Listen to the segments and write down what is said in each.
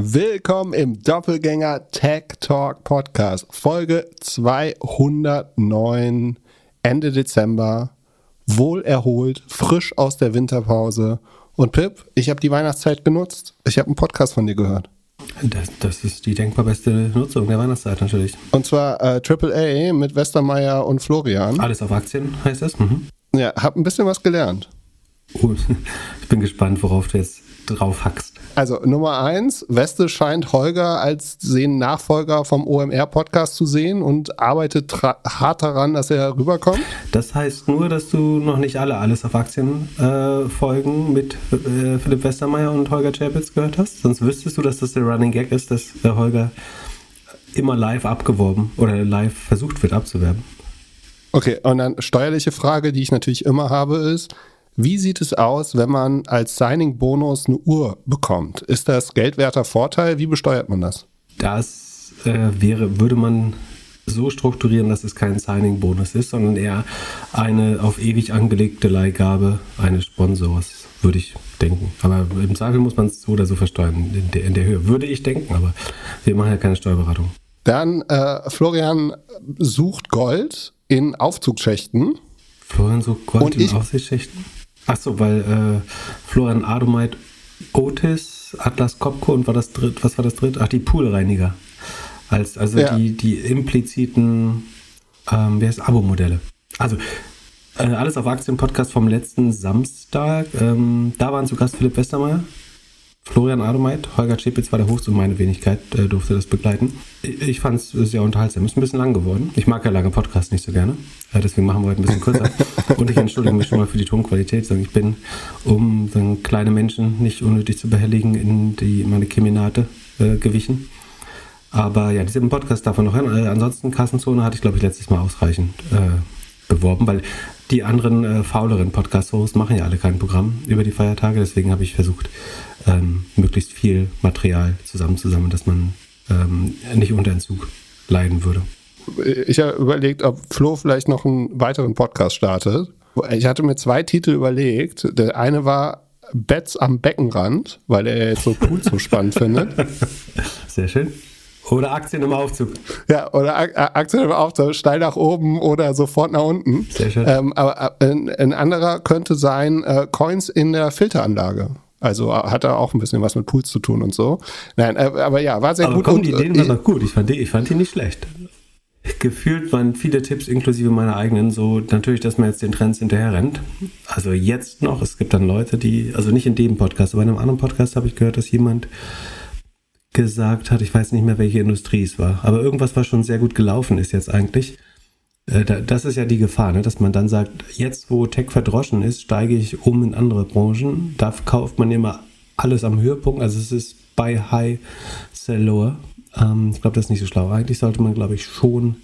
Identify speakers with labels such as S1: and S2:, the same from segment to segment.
S1: Willkommen im Doppelgänger Tech Talk Podcast, Folge 209, Ende Dezember, wohlerholt, frisch aus der Winterpause. Und Pip, ich habe die Weihnachtszeit genutzt. Ich habe einen Podcast von dir gehört.
S2: Das, das, ist die denkbar beste Nutzung der Weihnachtszeit natürlich.
S1: Und zwar äh, AAA mit Westermeier und Florian.
S2: Alles auf Aktien heißt das? Mhm.
S1: Ja, hab ein bisschen was gelernt.
S2: Gut. Ich bin gespannt, worauf du jetzt drauf hackst.
S1: Also Nummer eins, Weste scheint Holger als den Nachfolger vom OMR-Podcast zu sehen und arbeitet hart daran, dass er rüberkommt.
S2: Das heißt nur, dass du noch nicht alle Alles auf Aktien äh, Folgen mit äh, Philipp Westermeier und Holger Chapitz gehört hast. Sonst wüsstest du, dass das der Running Gag ist, dass der Holger immer live abgeworben oder live versucht wird abzuwerben.
S1: Okay, und dann steuerliche Frage, die ich natürlich immer habe, ist, wie sieht es aus, wenn man als Signing-Bonus eine Uhr bekommt? Ist das geldwerter Vorteil? Wie besteuert man das?
S2: Das äh, wäre, würde man so strukturieren, dass es kein Signing-Bonus ist, sondern eher eine auf ewig angelegte Leihgabe eines Sponsors, würde ich denken. Aber im Zweifel muss man es so oder so versteuern, in der, in der, Höhe. Würde ich denken, aber wir machen ja keine Steuerberatung.
S1: Dann, äh, Florian sucht Gold in Aufzugsschächten.
S2: Florian sucht Gold in Aufzugsschächten? Achso, weil äh, Florian Adomeit, Otis, Atlas Copco und war das dritt, was war das dritte? Ach, die Poolreiniger. Als, also ja. die, die impliziten, ähm, wie heißt Abo-Modelle. Also äh, alles auf Aktien-Podcast vom letzten Samstag. Ähm, da waren zu Gast Philipp Westermeier, Florian Adomeit, Holger Schepitz war der Host und meine Wenigkeit äh, durfte das begleiten. Ich, ich fand es sehr unterhaltsam. Ist ein bisschen lang geworden. Ich mag ja lange Podcasts nicht so gerne. Äh, deswegen machen wir heute ein bisschen kürzer. und ich entschuldige mich schon mal für die Tonqualität. Ich bin, um dann kleine Menschen nicht unnötig zu behelligen, in die, meine Keminate äh, gewichen. Aber ja, diesen Podcast davon noch hin. Äh, ansonsten Kassenzone hatte ich, glaube ich, letztes Mal ausreichend äh, beworben, weil die anderen äh, fauleren Podcast-Hosts machen ja alle kein Programm über die Feiertage. Deswegen habe ich versucht, ähm, möglichst viel Material zusammenzusammeln, dass man ähm, nicht unter Entzug leiden würde.
S1: Ich habe überlegt, ob Flo vielleicht noch einen weiteren Podcast startet. Ich hatte mir zwei Titel überlegt. Der eine war Bets am Beckenrand, weil er jetzt so cool so spannend findet.
S2: Sehr schön. Oder Aktien im Aufzug.
S1: Ja, oder Aktien im Aufzug, steil nach oben oder sofort nach unten. Sehr schön. Ähm, aber äh, ein, ein, anderer könnte sein äh, Coins in der Filteranlage. Also äh, hat er auch ein bisschen was mit Pools zu tun und so. Nein, äh, aber ja, war sehr aber gut.
S2: Komm, die Ideen waren doch gut. Ich fand, die, ich fand die nicht schlecht. Gefühlt waren viele Tipps, inklusive meiner eigenen, so natürlich, dass man jetzt den Trends hinterher rennt. Also jetzt noch, es gibt dann Leute, die, also nicht in dem Podcast, aber in einem anderen Podcast habe ich gehört, dass jemand gesagt hat, ich weiß nicht mehr, welche Industrie es war, aber irgendwas, was schon sehr gut gelaufen ist jetzt eigentlich. Äh, das ist ja die Gefahr, ne? dass man dann sagt, jetzt wo Tech verdroschen ist, steige ich um in andere Branchen. Da kauft man immer alles am Höhepunkt. Also es ist buy high, sell lower. Ähm, ich glaube, das ist nicht so schlau. Eigentlich sollte man, glaube ich, schon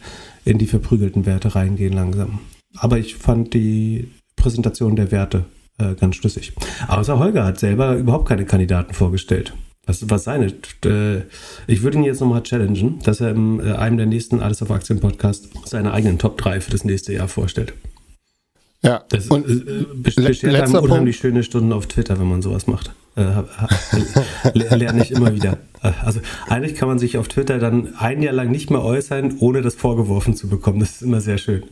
S2: in die verprügelten Werte reingehen langsam. Aber ich fand die Präsentation der Werte äh, ganz schlüssig. Außer Holger hat selber überhaupt keine Kandidaten vorgestellt. Was, was seine? Äh, ich würde ihn jetzt nochmal challengen, dass er in äh, einem der nächsten Alles auf Aktien Podcast seine eigenen Top 3 für das nächste Jahr vorstellt.
S1: Ja,
S2: das und äh, beschert einem unheimlich Punkt. schöne Stunden auf Twitter, wenn man sowas macht. Äh, lerne ich immer wieder. Also eigentlich kann man sich auf Twitter dann ein Jahr lang nicht mehr äußern, ohne das vorgeworfen zu bekommen. Das ist immer sehr schön.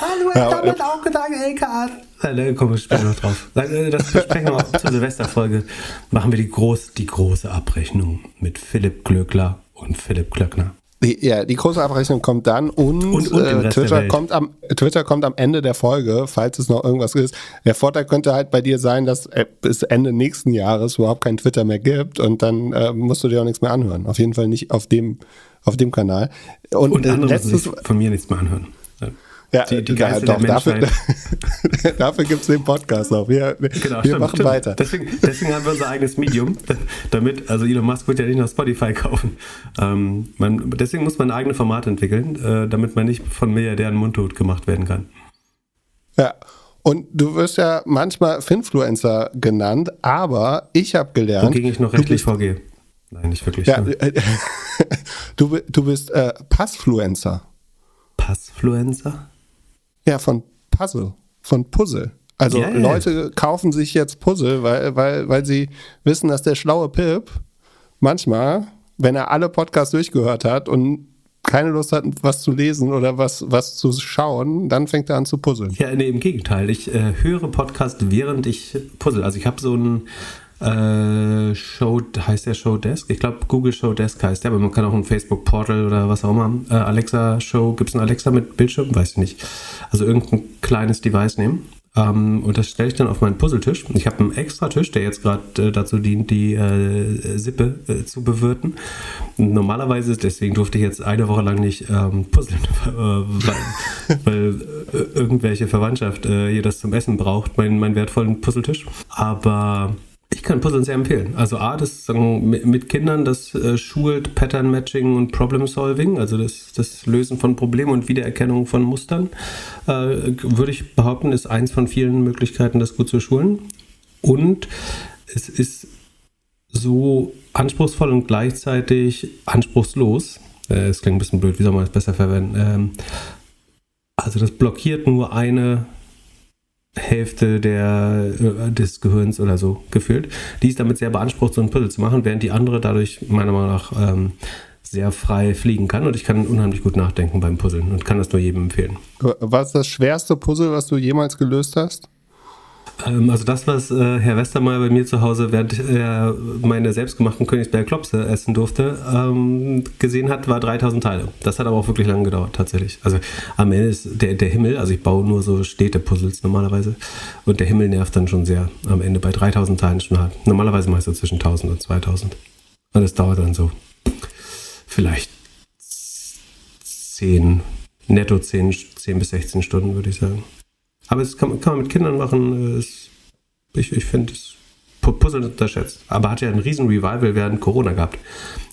S2: Ah, du hast ja, damit auch gesagt, LKA. Da kommen wir später noch drauf. Äh, das besprechen wir mal zur Silvesterfolge. Machen wir die, groß, die große Abrechnung mit Philipp Glöckler und Philipp Klöckner.
S1: Die, ja, die große Abrechnung kommt dann und, und, und äh, Twitter, kommt am, Twitter kommt am Ende der Folge, falls es noch irgendwas ist. Der Vorteil könnte halt bei dir sein, dass äh, bis Ende nächsten Jahres überhaupt kein Twitter mehr gibt und dann äh, musst du dir auch nichts mehr anhören. Auf jeden Fall nicht auf dem, auf dem Kanal.
S2: Und, und andere letztes, von mir nichts mehr anhören.
S1: Ja, die, die ja, doch, dafür, dafür gibt es den Podcast auch. Wir, genau, wir stimmt, machen stimmt. weiter.
S2: Deswegen, deswegen haben wir unser eigenes Medium, damit, also Elon Musk wird ja nicht noch Spotify kaufen. Ähm, man, deswegen muss man ein eigenes Format entwickeln, äh, damit man nicht von Milliardären mundtot gemacht werden kann.
S1: Ja, und du wirst ja manchmal Finfluencer genannt, aber ich habe gelernt.
S2: Wogegen ich noch rechtlich vorgehe. Nein, nicht wirklich. Ja,
S1: du, du bist äh, Passfluencer.
S2: Passfluencer?
S1: Ja, von Puzzle, von Puzzle. Also yeah. Leute kaufen sich jetzt Puzzle, weil, weil, weil sie wissen, dass der schlaue Pip manchmal, wenn er alle Podcasts durchgehört hat und keine Lust hat, was zu lesen oder was, was zu schauen, dann fängt er an zu puzzeln.
S2: Ja, nee, im Gegenteil. Ich äh, höre Podcast, während ich puzzle. Also ich habe so ein äh, Show, heißt der Showdesk? Ich glaube, Google Showdesk heißt der, aber man kann auch ein Facebook Portal oder was auch immer. Äh, Alexa Show, gibt es ein Alexa mit Bildschirm? Weiß ich nicht. Also irgendein kleines Device nehmen ähm, und das stelle ich dann auf meinen Puzzletisch. Ich habe einen extra Tisch, der jetzt gerade äh, dazu dient, die äh, Sippe äh, zu bewirten. Normalerweise, deswegen durfte ich jetzt eine Woche lang nicht ähm, puzzeln, äh, weil, weil äh, irgendwelche Verwandtschaft äh, hier das zum Essen braucht, meinen mein wertvollen Puzzletisch. Aber ich kann Puzzeln sehr empfehlen. Also A, das mit Kindern, das äh, schult Pattern Matching und Problem Solving, also das, das Lösen von Problemen und Wiedererkennung von Mustern, äh, würde ich behaupten, ist eins von vielen Möglichkeiten, das gut zu schulen. Und es ist so anspruchsvoll und gleichzeitig anspruchslos. Äh, es klingt ein bisschen blöd, wie soll man das besser verwenden? Ähm, also das blockiert nur eine Hälfte der, äh, des Gehirns oder so gefühlt. Die ist damit sehr beansprucht, so ein Puzzle zu machen, während die andere dadurch meiner Meinung nach ähm, sehr frei fliegen kann. Und ich kann unheimlich gut nachdenken beim Puzzeln und kann das nur jedem empfehlen.
S1: Was ist das schwerste Puzzle, was du jemals gelöst hast?
S2: Ähm, also das, was äh, Herr Westermeier bei mir zu Hause, während er meine selbstgemachten Königsberger Klopse essen durfte, ähm, gesehen hat, war 3000 Teile. Das hat aber auch wirklich lange gedauert, tatsächlich. Also am Ende ist der, der Himmel, also ich baue nur so Städte-Puzzles normalerweise, und der Himmel nervt dann schon sehr am Ende bei 3000 Teilen schon hart. Normalerweise meist so zwischen 1000 und 2000. Und es dauert dann so vielleicht 10, netto 10, 10 bis 16 Stunden, würde ich sagen. Aber es kann, kann man mit Kindern machen. Äh, es, ich ich finde es Puzzle unterschätzt. Aber hat ja einen riesen Revival während Corona gehabt.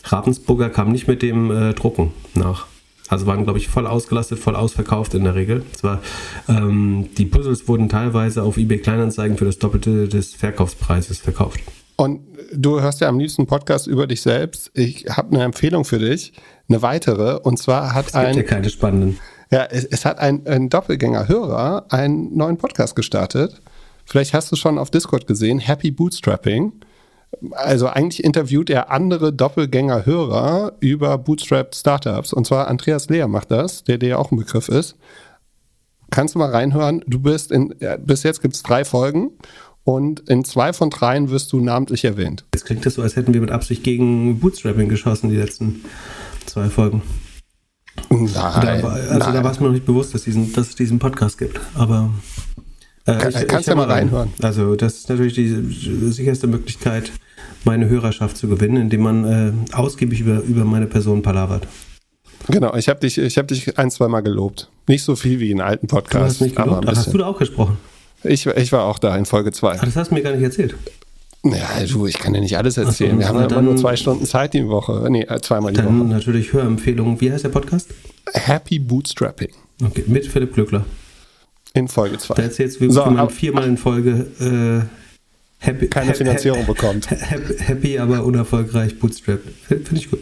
S2: Ravensburger kam nicht mit dem äh, Drucken nach. Also waren, glaube ich, voll ausgelastet, voll ausverkauft in der Regel. Zwar, ähm, die Puzzles wurden teilweise auf eBay Kleinanzeigen für das Doppelte des Verkaufspreises verkauft.
S1: Und du hörst ja am liebsten Podcast über dich selbst. Ich habe eine Empfehlung für dich, eine weitere. Und zwar hat es gibt ein.
S2: Ja keine spannenden.
S1: Ja, es, es hat ein, ein Doppelgänger-Hörer einen neuen Podcast gestartet. Vielleicht hast du schon auf Discord gesehen, Happy Bootstrapping. Also eigentlich interviewt er andere Doppelgänger-Hörer über Bootstrapped Startups. Und zwar Andreas Lehr macht das, der dir ja auch ein Begriff ist. Kannst du mal reinhören? Du bist in, bis jetzt gibt es drei Folgen und in zwei von dreien wirst du namentlich erwähnt.
S2: Jetzt klingt das so, als hätten wir mit Absicht gegen Bootstrapping geschossen, die letzten zwei Folgen. Nein, da war, also nein. da war es mir noch nicht bewusst, dass, diesen, dass es diesen Podcast gibt. Aber
S1: äh, Kann, ich, kannst ich ja mal reinhören.
S2: Also das ist natürlich die sicherste Möglichkeit, meine Hörerschaft zu gewinnen, indem man äh, ausgiebig über, über meine Person palavert.
S1: Genau, ich habe dich, hab dich ein, zwei Mal gelobt. Nicht so viel wie in alten Podcasts.
S2: Du hast, aber ein hast du da auch gesprochen?
S1: Ich, ich war auch da in Folge 2.
S2: Das hast du mir gar nicht erzählt.
S1: Ja, du, ich kann dir nicht alles erzählen. So, Wir haben ja immer nur zwei Stunden Zeit die Woche. Nee, äh, zweimal die
S2: dann
S1: Woche.
S2: natürlich Hörempfehlungen. Wie heißt der Podcast?
S1: Happy Bootstrapping.
S2: Okay, mit Philipp Glückler.
S1: In Folge 2.
S2: Der erzählt, wie so, man viermal in Folge äh,
S1: happy, keine Finanzierung bekommt.
S2: Happy, aber unerfolgreich Bootstrap. Finde ich gut.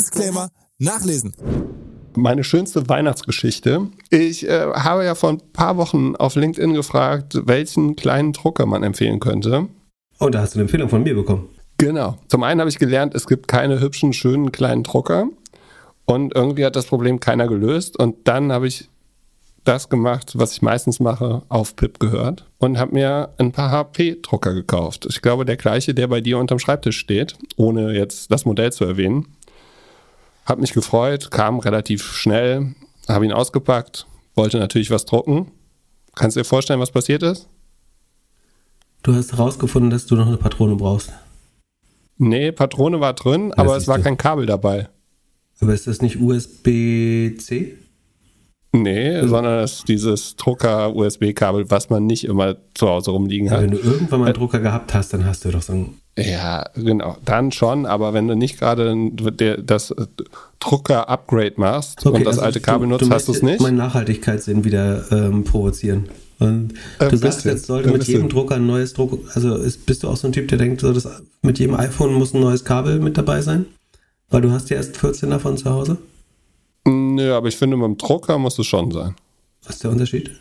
S3: Disclaimer nachlesen.
S1: Meine schönste Weihnachtsgeschichte. Ich äh, habe ja vor ein paar Wochen auf LinkedIn gefragt, welchen kleinen Drucker man empfehlen könnte.
S2: Oh, da hast du eine Empfehlung von mir bekommen.
S1: Genau. Zum einen habe ich gelernt, es gibt keine hübschen, schönen kleinen Drucker. Und irgendwie hat das Problem keiner gelöst. Und dann habe ich das gemacht, was ich meistens mache, auf Pip gehört und habe mir ein paar HP-Drucker gekauft. Ich glaube, der gleiche, der bei dir unterm Schreibtisch steht, ohne jetzt das Modell zu erwähnen. Hab mich gefreut, kam relativ schnell, habe ihn ausgepackt, wollte natürlich was drucken. Kannst du dir vorstellen, was passiert ist?
S2: Du hast herausgefunden, dass du noch eine Patrone brauchst.
S1: Nee, Patrone war drin, aber es war du. kein Kabel dabei.
S2: Aber ist das nicht USB-C?
S1: Nee, also, sondern es ist dieses Drucker-USB-Kabel, was man nicht immer zu Hause rumliegen hat.
S2: Wenn du irgendwann mal einen Drucker gehabt hast, dann hast du doch so einen
S1: Ja, genau, dann schon, aber wenn du nicht gerade das Drucker-Upgrade machst okay, und das also alte Kabel du, nutzt, du hast du es nicht.
S2: meinen Nachhaltigkeitssinn wieder ähm, provozieren. Und äh, du sagst jetzt, sollte mit jedem Drucker ein neues Druck, also ist, bist du auch so ein Typ, der denkt, so, dass mit jedem iPhone muss ein neues Kabel mit dabei sein? Weil du hast ja erst 14 davon zu Hause?
S1: Nö, aber ich finde, beim Drucker muss es schon sein.
S2: Was ist der Unterschied?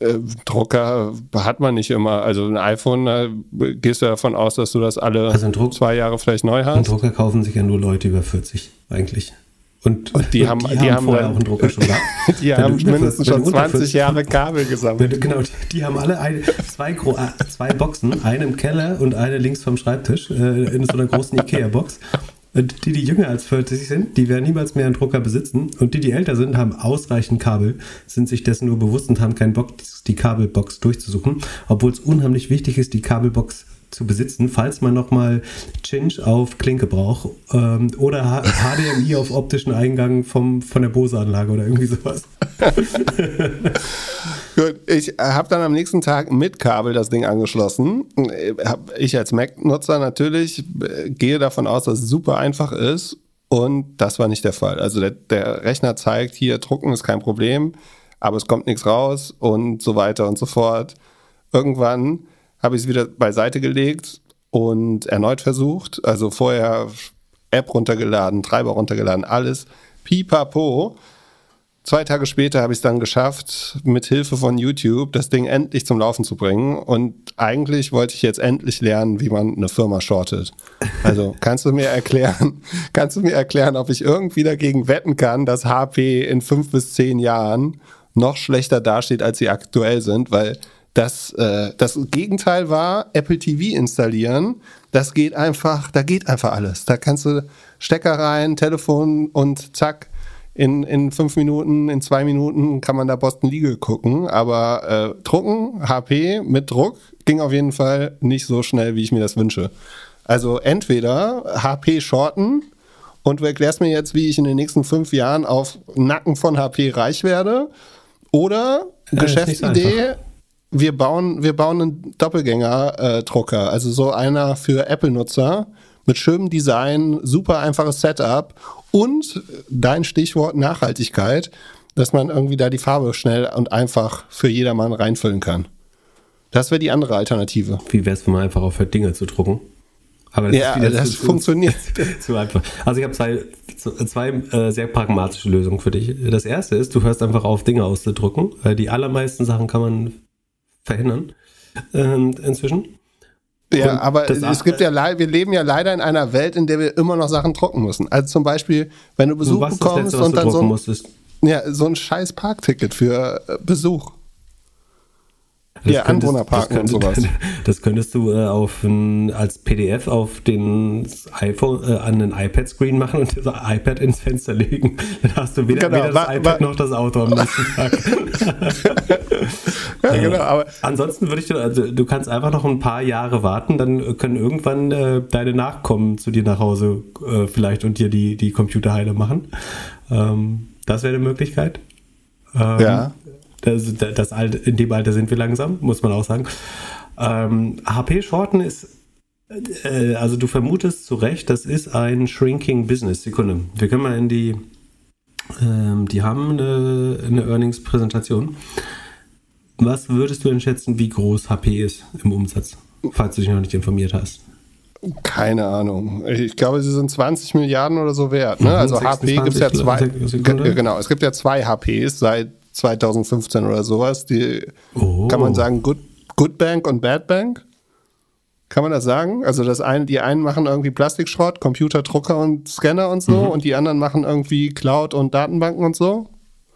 S1: Äh, Drucker hat man nicht immer. Also ein iPhone, da gehst du davon aus, dass du das alle also Druck, zwei Jahre vielleicht neu hast. Ein
S2: Drucker kaufen sich ja nur Leute über 40 eigentlich.
S1: Und, und die, und haben, die, die haben vorher dann, auch einen Drucker schon gehabt. die haben mindestens schon 20 Jahre Kabel gesammelt.
S2: genau, die, die, haben alle eine, zwei, äh, zwei Boxen, eine im Keller und eine links vom Schreibtisch äh, in so einer großen Ikea-Box. Und die, die jünger als 40 sind, die werden niemals mehr einen Drucker besitzen. Und die, die älter sind, haben ausreichend Kabel, sind sich dessen nur bewusst und haben keinen Bock, die Kabelbox durchzusuchen. Obwohl es unheimlich wichtig ist, die Kabelbox zu besitzen, falls man nochmal Cinch auf Klinke braucht ähm, oder HDMI auf optischen Eingang vom, von der Bose-Anlage oder irgendwie sowas.
S1: Gut, ich habe dann am nächsten Tag mit Kabel das Ding angeschlossen. Ich als Mac-Nutzer natürlich äh, gehe davon aus, dass es super einfach ist und das war nicht der Fall. Also der, der Rechner zeigt, hier drucken ist kein Problem, aber es kommt nichts raus und so weiter und so fort. Irgendwann habe ich es wieder beiseite gelegt und erneut versucht. Also vorher App runtergeladen, Treiber runtergeladen, alles pipapo. Zwei Tage später habe ich es dann geschafft, mit Hilfe von YouTube das Ding endlich zum Laufen zu bringen. Und eigentlich wollte ich jetzt endlich lernen, wie man eine Firma shortet. Also kannst du mir erklären, kannst du mir erklären, ob ich irgendwie dagegen wetten kann, dass HP in fünf bis zehn Jahren noch schlechter dasteht, als sie aktuell sind, weil das, äh, das Gegenteil war Apple TV installieren. Das geht einfach, da geht einfach alles. Da kannst du Stecker rein, Telefon und zack, in, in fünf Minuten, in zwei Minuten kann man da Boston Legal gucken. Aber äh, drucken, HP mit Druck, ging auf jeden Fall nicht so schnell, wie ich mir das wünsche. Also entweder HP shorten und du erklärst mir jetzt, wie ich in den nächsten fünf Jahren auf Nacken von HP reich werde. Oder ja, Geschäftsidee, wir bauen, wir bauen einen Doppelgänger-Drucker, äh, also so einer für Apple-Nutzer mit schönem Design, super einfaches Setup und dein Stichwort Nachhaltigkeit, dass man irgendwie da die Farbe schnell und einfach für jedermann reinfüllen kann. Das wäre die andere Alternative.
S2: Wie wäre es, wenn man einfach aufhört, Dinge zu drucken?
S1: Aber das ja, das zu, funktioniert.
S2: Zu einfach. Also ich habe zwei, zwei äh, sehr pragmatische Lösungen für dich. Das erste ist, du hörst einfach auf, Dinge auszudrucken. Die allermeisten Sachen kann man verhindern ähm, inzwischen.
S1: Ja, und aber es gibt ja wir leben ja leider in einer Welt, in der wir immer noch Sachen drucken müssen. Also zum Beispiel, wenn du Besuch bekommst letzte, und dann so ein, ja, so ein scheiß Parkticket für äh, Besuch.
S2: Das ja, Anwohnerparken und sowas. Das könntest du äh, auf ein, als PDF auf den iPhone, äh, an den iPad-Screen machen und das iPad ins Fenster legen. Dann hast du weder, genau, weder das iPad noch das Auto am nächsten Tag. ja, äh, genau, aber ansonsten würde ich, also, du kannst einfach noch ein paar Jahre warten, dann können irgendwann äh, deine Nachkommen zu dir nach Hause äh, vielleicht und dir die, die Computerheile machen. Ähm, das wäre eine Möglichkeit.
S1: Ähm, ja.
S2: Das, das Alter, in dem Alter sind wir langsam, muss man auch sagen. Ähm, HP Shorten ist, äh, also du vermutest zu Recht, das ist ein Shrinking Business. Sekunde. Wir können mal in die, ähm, die haben eine, eine Earnings-Präsentation. Was würdest du denn schätzen, wie groß HP ist im Umsatz, falls du dich noch nicht informiert hast?
S1: Keine Ahnung. Ich glaube, sie sind 20 Milliarden oder so wert. Ne? Also HP gibt es ja zwei. Genau, es gibt ja zwei HPs seit 2015 oder sowas. Die oh. kann man sagen, Good, Good Bank und Bad Bank. Kann man das sagen? Also das eine, die einen machen irgendwie Plastikschrott, Computerdrucker und Scanner und so, mhm. und die anderen machen irgendwie Cloud und Datenbanken und so.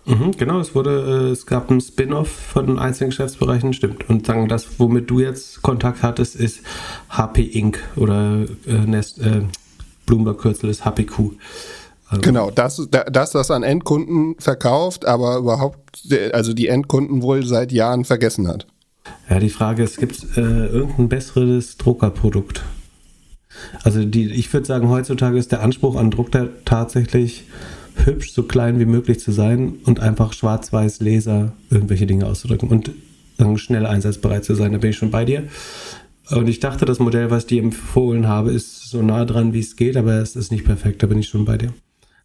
S2: Mhm, genau, es wurde, äh, es gab einen Spin-off von den einzelnen Geschäftsbereichen, stimmt. Und sagen, das, womit du jetzt Kontakt hattest, ist HP Inc. oder äh, Nest, äh, Bloomberg Kürzel ist HPQ.
S1: Also genau, das, das das an Endkunden verkauft, aber überhaupt, also die Endkunden wohl seit Jahren vergessen hat.
S2: Ja, die Frage ist, gibt es äh, irgendein besseres Druckerprodukt? Also die, ich würde sagen, heutzutage ist der Anspruch an Drucker tatsächlich hübsch, so klein wie möglich zu sein und einfach schwarz-weiß Laser irgendwelche Dinge auszudrücken und dann schnell einsatzbereit zu sein. Da bin ich schon bei dir. Und ich dachte, das Modell, was ich dir empfohlen habe, ist so nah dran, wie es geht, aber es ist nicht perfekt, da bin ich schon bei dir.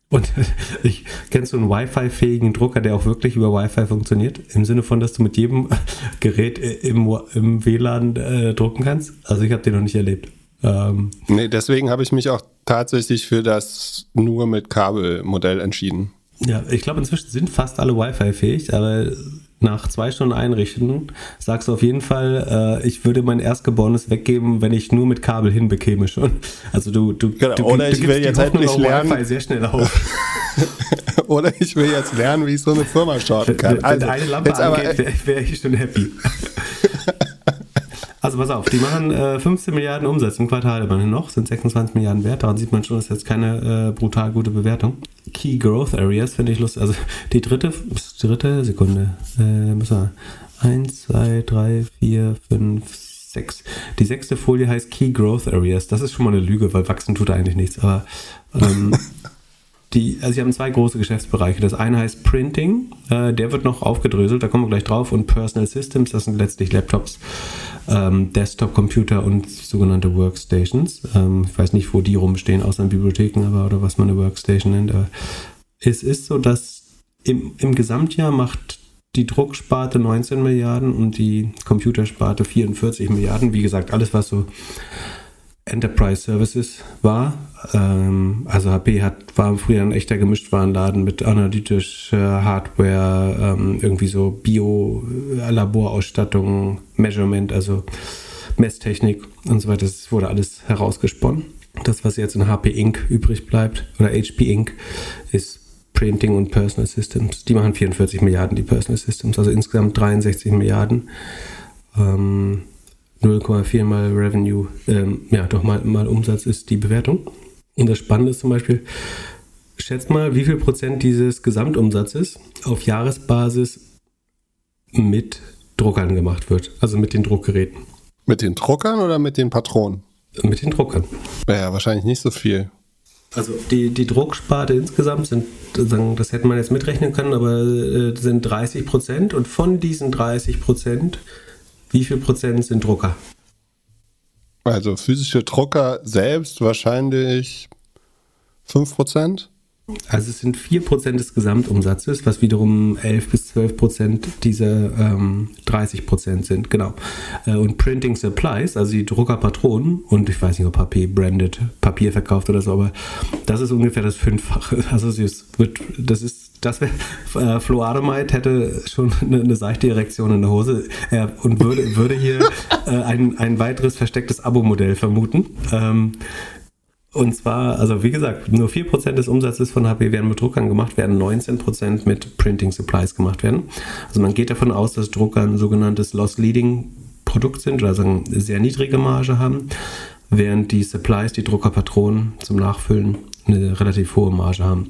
S2: Und ich kennst du einen Wi-Fi-fähigen Drucker, der auch wirklich über Wi-Fi funktioniert? Im Sinne von, dass du mit jedem Gerät im, im WLAN äh, drucken kannst? Also ich habe den noch nicht erlebt.
S1: Ähm, nee, deswegen habe ich mich auch tatsächlich für das nur mit Kabelmodell entschieden.
S2: Ja, ich glaube, inzwischen sind fast alle Wi-Fi-fähig, aber nach zwei Stunden einrichten sagst du auf jeden Fall, äh, ich würde mein Erstgeborenes weggeben, wenn ich nur mit Kabel hinbekäme schon. Also du, du,
S1: genau,
S2: du,
S1: oder ich will jetzt endlich lernen.
S2: Wi-Fi sehr schnell auf.
S1: oder ich will jetzt lernen, wie ich so eine Firma starten kann.
S2: Wenn, wenn also, eine Lampe angeht, wäre wär ich schon happy. Also pass auf, die machen äh, 15 Milliarden Umsatz im Quartal immerhin noch, sind 26 Milliarden wert. Daran sieht man schon, das ist jetzt keine äh, brutal gute Bewertung. Key Growth Areas finde ich lustig. Also die dritte, dritte Sekunde. Äh, müssen wir. 1, 2, 3, 4, 5, 6. Die sechste Folie heißt Key Growth Areas. Das ist schon mal eine Lüge, weil wachsen tut eigentlich nichts. Aber ähm, die, also sie haben zwei große Geschäftsbereiche. Das eine heißt Printing, äh, der wird noch aufgedröselt, da kommen wir gleich drauf. Und Personal Systems, das sind letztlich Laptops, ähm, Desktop-Computer und sogenannte Workstations. Ähm, ich weiß nicht, wo die rumstehen, außer in Bibliotheken, aber oder was man eine Workstation nennt. Aber es ist so, dass im, im Gesamtjahr macht die Drucksparte 19 Milliarden und die Computersparte 44 Milliarden. Wie gesagt, alles, was so Enterprise Services war. Ähm, also HP hat, war früher ein echter Gemischtwarenladen mit analytischer Hardware, ähm, irgendwie so Bio-Laborausstattung, Measurement, also Messtechnik und so weiter. Das wurde alles herausgesponnen. Das, was jetzt in HP Inc. übrig bleibt, oder HP Inc., ist Printing und Personal Systems. Die machen 44 Milliarden, die Personal Systems, also insgesamt 63 Milliarden. Ähm, 0,4 mal Revenue, ähm, ja, doch mal, mal Umsatz ist die Bewertung. Und das Spannende ist zum Beispiel, schätzt mal, wie viel Prozent dieses Gesamtumsatzes auf Jahresbasis mit Druckern gemacht wird, also mit den Druckgeräten.
S1: Mit den Druckern oder mit den Patronen?
S2: Mit den Druckern.
S1: Ja, wahrscheinlich nicht so viel.
S2: Also die, die Drucksparte insgesamt sind, das hätte man jetzt mitrechnen können, aber äh, sind 30 Prozent und von diesen 30 Prozent wie viel Prozent sind Drucker?
S1: Also physische Drucker selbst wahrscheinlich 5 Prozent.
S2: Also es sind 4 Prozent des Gesamtumsatzes, was wiederum 11 bis 12 Prozent dieser ähm, 30 Prozent sind, genau. Äh, und Printing Supplies, also die Druckerpatronen, und ich weiß nicht, ob HP branded Papier verkauft oder so, aber das ist ungefähr das Fünffache. Also es wird, das ist das wäre, äh, Flo Ademeit hätte schon eine, eine, seichte Erektion in der Hose äh, und würde, würde hier äh, ein, ein weiteres verstecktes Abo-Modell vermuten. Ähm, und zwar, also wie gesagt, nur 4% des Umsatzes von HP werden mit Druckern gemacht werden, 19% mit Printing Supplies gemacht werden. Also man geht davon aus, dass Drucker ein sogenanntes Loss-Leading-Produkt sind, also eine sehr niedrige Marge haben, während die Supplies, die Druckerpatronen zum Nachfüllen, eine relativ hohe Marge haben.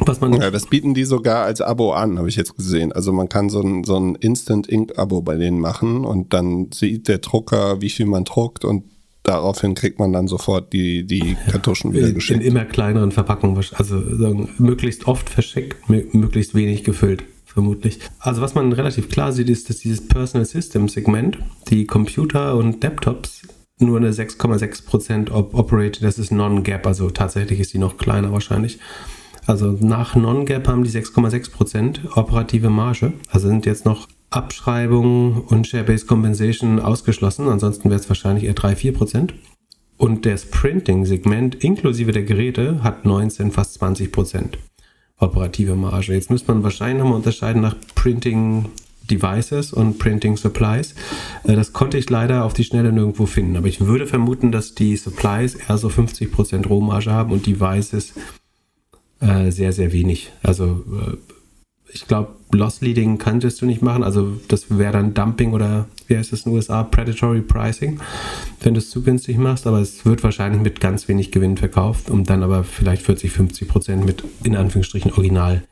S1: Was man ja, das bieten die sogar als Abo an, habe ich jetzt gesehen. Also man kann so ein, so ein Instant Ink Abo bei denen machen und dann sieht der Drucker, wie viel man druckt und daraufhin kriegt man dann sofort die, die Kartuschen wieder geschickt.
S2: In immer kleineren Verpackungen, also sagen, möglichst oft verschickt, möglichst wenig gefüllt vermutlich. Also was man relativ klar sieht, ist, dass dieses Personal System Segment, die Computer und Laptops nur eine 6,6% Operated, das ist Non-Gap, also tatsächlich ist die noch kleiner wahrscheinlich. Also nach Non-Gap haben die 6,6% operative Marge. Also sind jetzt noch Abschreibungen und Share-Based Compensation ausgeschlossen. Ansonsten wäre es wahrscheinlich eher 3-4%. Und das Printing-Segment inklusive der Geräte hat 19, fast 20% operative Marge. Jetzt müsste man wahrscheinlich nochmal unterscheiden nach Printing Devices und Printing Supplies. Äh, das konnte ich leider auf die Schnelle nirgendwo finden. Aber ich würde vermuten, dass die Supplies eher so 50% Rohmarge haben und Devices äh, sehr, sehr wenig. Also äh, ich glaube, Loss Leading könntest du nicht machen. Also das wäre dann Dumping oder wie heißt es in den USA? Predatory Pricing, wenn du es zu günstig machst. Aber es wird wahrscheinlich mit ganz wenig Gewinn verkauft und dann aber vielleicht 40, 50 Prozent mit in Anführungsstrichen Original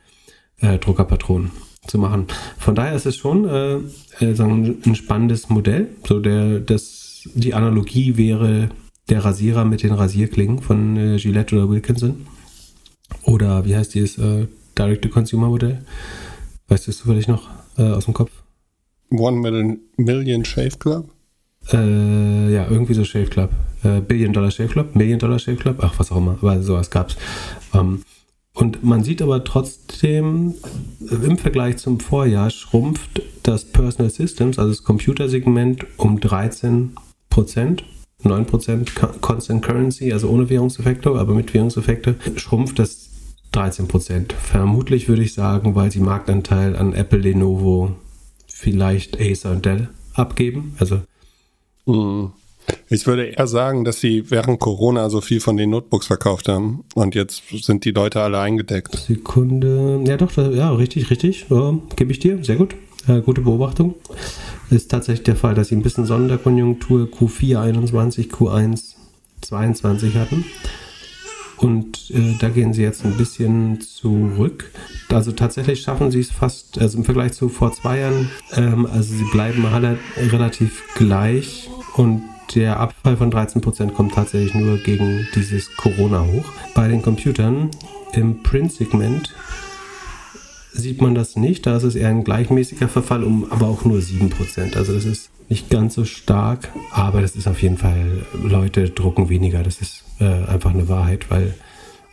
S2: äh, Druckerpatronen zu machen. Von daher ist es schon äh, äh ein spannendes Modell. So der, das, die Analogie wäre der Rasierer mit den Rasierklingen von äh, Gillette oder Wilkinson. Oder wie heißt dieses äh, Direct-to-Consumer-Modell? Weißt du es zufällig noch äh, aus dem Kopf?
S1: One Million, Million Shave Club?
S2: Äh, ja, irgendwie so Shave Club. Äh, Billion Dollar Shave Club, Million Dollar Shave Club, ach, was auch immer, aber sowas gab's. Ähm, und man sieht aber trotzdem, äh, im Vergleich zum Vorjahr schrumpft das Personal Systems, also das Computersegment, um 13 Prozent. 9% Constant Currency, also ohne Währungseffekte, aber mit Währungseffekte, schrumpft das 13%. Vermutlich würde ich sagen, weil sie Marktanteil an Apple, Lenovo, vielleicht Acer und Dell abgeben. Also
S1: hm. Ich würde eher sagen, dass sie während Corona so viel von den Notebooks verkauft haben und jetzt sind die Leute alle eingedeckt.
S2: Sekunde. Ja, doch, ja, richtig, richtig. Ja, Gebe ich dir. Sehr gut. Äh, gute Beobachtung. Ist tatsächlich der Fall, dass sie ein bisschen Sonderkonjunktur Q4 21, Q1 22 hatten. Und äh, da gehen sie jetzt ein bisschen zurück. Also tatsächlich schaffen sie es fast, also im Vergleich zu vor zwei Jahren, ähm, also sie bleiben alle relativ gleich und der Abfall von 13% kommt tatsächlich nur gegen dieses Corona hoch. Bei den Computern im Print-Segment sieht man das nicht, da ist es eher ein gleichmäßiger Verfall, um aber auch nur 7%. Also das ist nicht ganz so stark, aber das ist auf jeden Fall, Leute drucken weniger, das ist äh, einfach eine Wahrheit, weil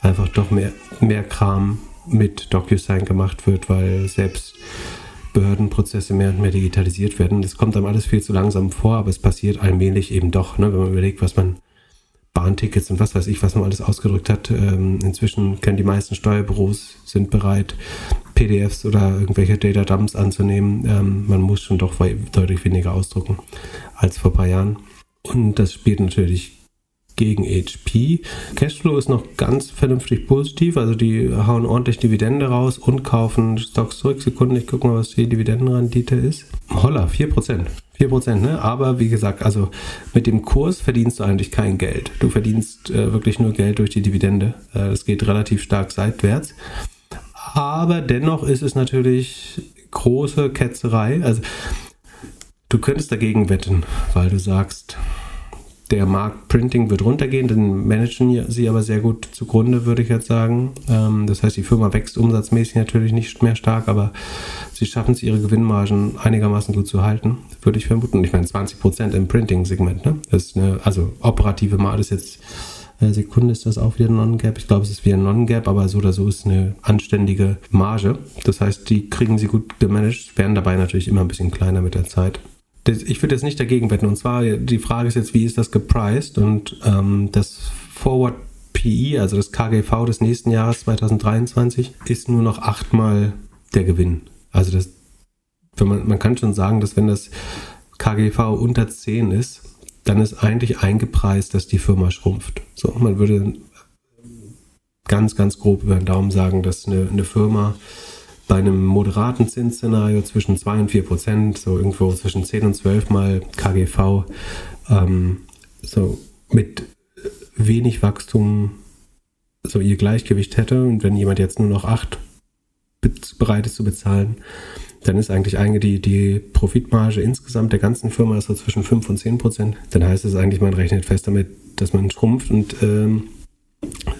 S2: einfach doch mehr, mehr Kram mit DocuSign gemacht wird, weil selbst Behördenprozesse mehr und mehr digitalisiert werden. Das kommt einem alles viel zu langsam vor, aber es passiert allmählich eben doch, ne, wenn man überlegt, was man Bahntickets und was weiß ich, was man alles ausgedrückt hat. Ähm, inzwischen können die meisten Steuerbüros sind bereit, PDFs oder irgendwelche Data Dumps anzunehmen. Ähm, man muss schon doch deutlich weniger ausdrucken als vor ein paar Jahren. Und das spielt natürlich gegen HP. Cashflow ist noch ganz vernünftig positiv, also die hauen ordentlich Dividende raus und kaufen Stocks zurück. Sekunde, ich gucke mal, was die Dividendenrendite ist. Holla, 4%. 4%, ne? Aber wie gesagt, also mit dem Kurs verdienst du eigentlich kein Geld. Du verdienst äh, wirklich nur Geld durch die Dividende. Äh, das geht relativ stark seitwärts. Aber dennoch ist es natürlich große Ketzerei. Also du könntest dagegen wetten, weil du sagst, der Markt Printing wird runtergehen, den managen sie aber sehr gut zugrunde, würde ich jetzt sagen. Ähm, das heißt, die Firma wächst umsatzmäßig natürlich nicht mehr stark, aber sie schaffen es, ihre Gewinnmargen einigermaßen gut zu halten, würde ich vermuten. Ich meine, 20 Prozent im Printing-Segment, ne? Das ist eine, also operative Marge ist jetzt, Sekunde ist das auch wieder Non-Gap. Ich glaube, es ist wieder Non-Gap, aber so oder so ist eine anständige Marge. Das heißt, die kriegen sie gut gemanagt, werden dabei natürlich immer ein bisschen kleiner mit der Zeit ich würde jetzt nicht dagegen wetten. Und zwar, die Frage ist jetzt, wie ist das gepriced? Und ähm, das Forward PE, also das KGV des nächsten Jahres 2023, ist nur noch achtmal der Gewinn. Also das, man, man kann schon sagen, dass wenn das KGV unter 10 ist, dann ist eigentlich eingepreist, dass die Firma schrumpft. So, man würde ganz, ganz grob über den Daumen sagen, dass eine, eine Firma bei einem moderaten Zinsszenario zwischen 2 und 4 Prozent, so irgendwo zwischen 10 und 12 mal KGV, ähm, so mit wenig Wachstum so ihr Gleichgewicht hätte. Und wenn jemand jetzt nur noch 8 bereit ist zu bezahlen, dann ist eigentlich die, die Profitmarge insgesamt der ganzen Firma so zwischen 5 und 10 Prozent. Dann heißt es eigentlich, man rechnet fest damit, dass man schrumpft und ähm,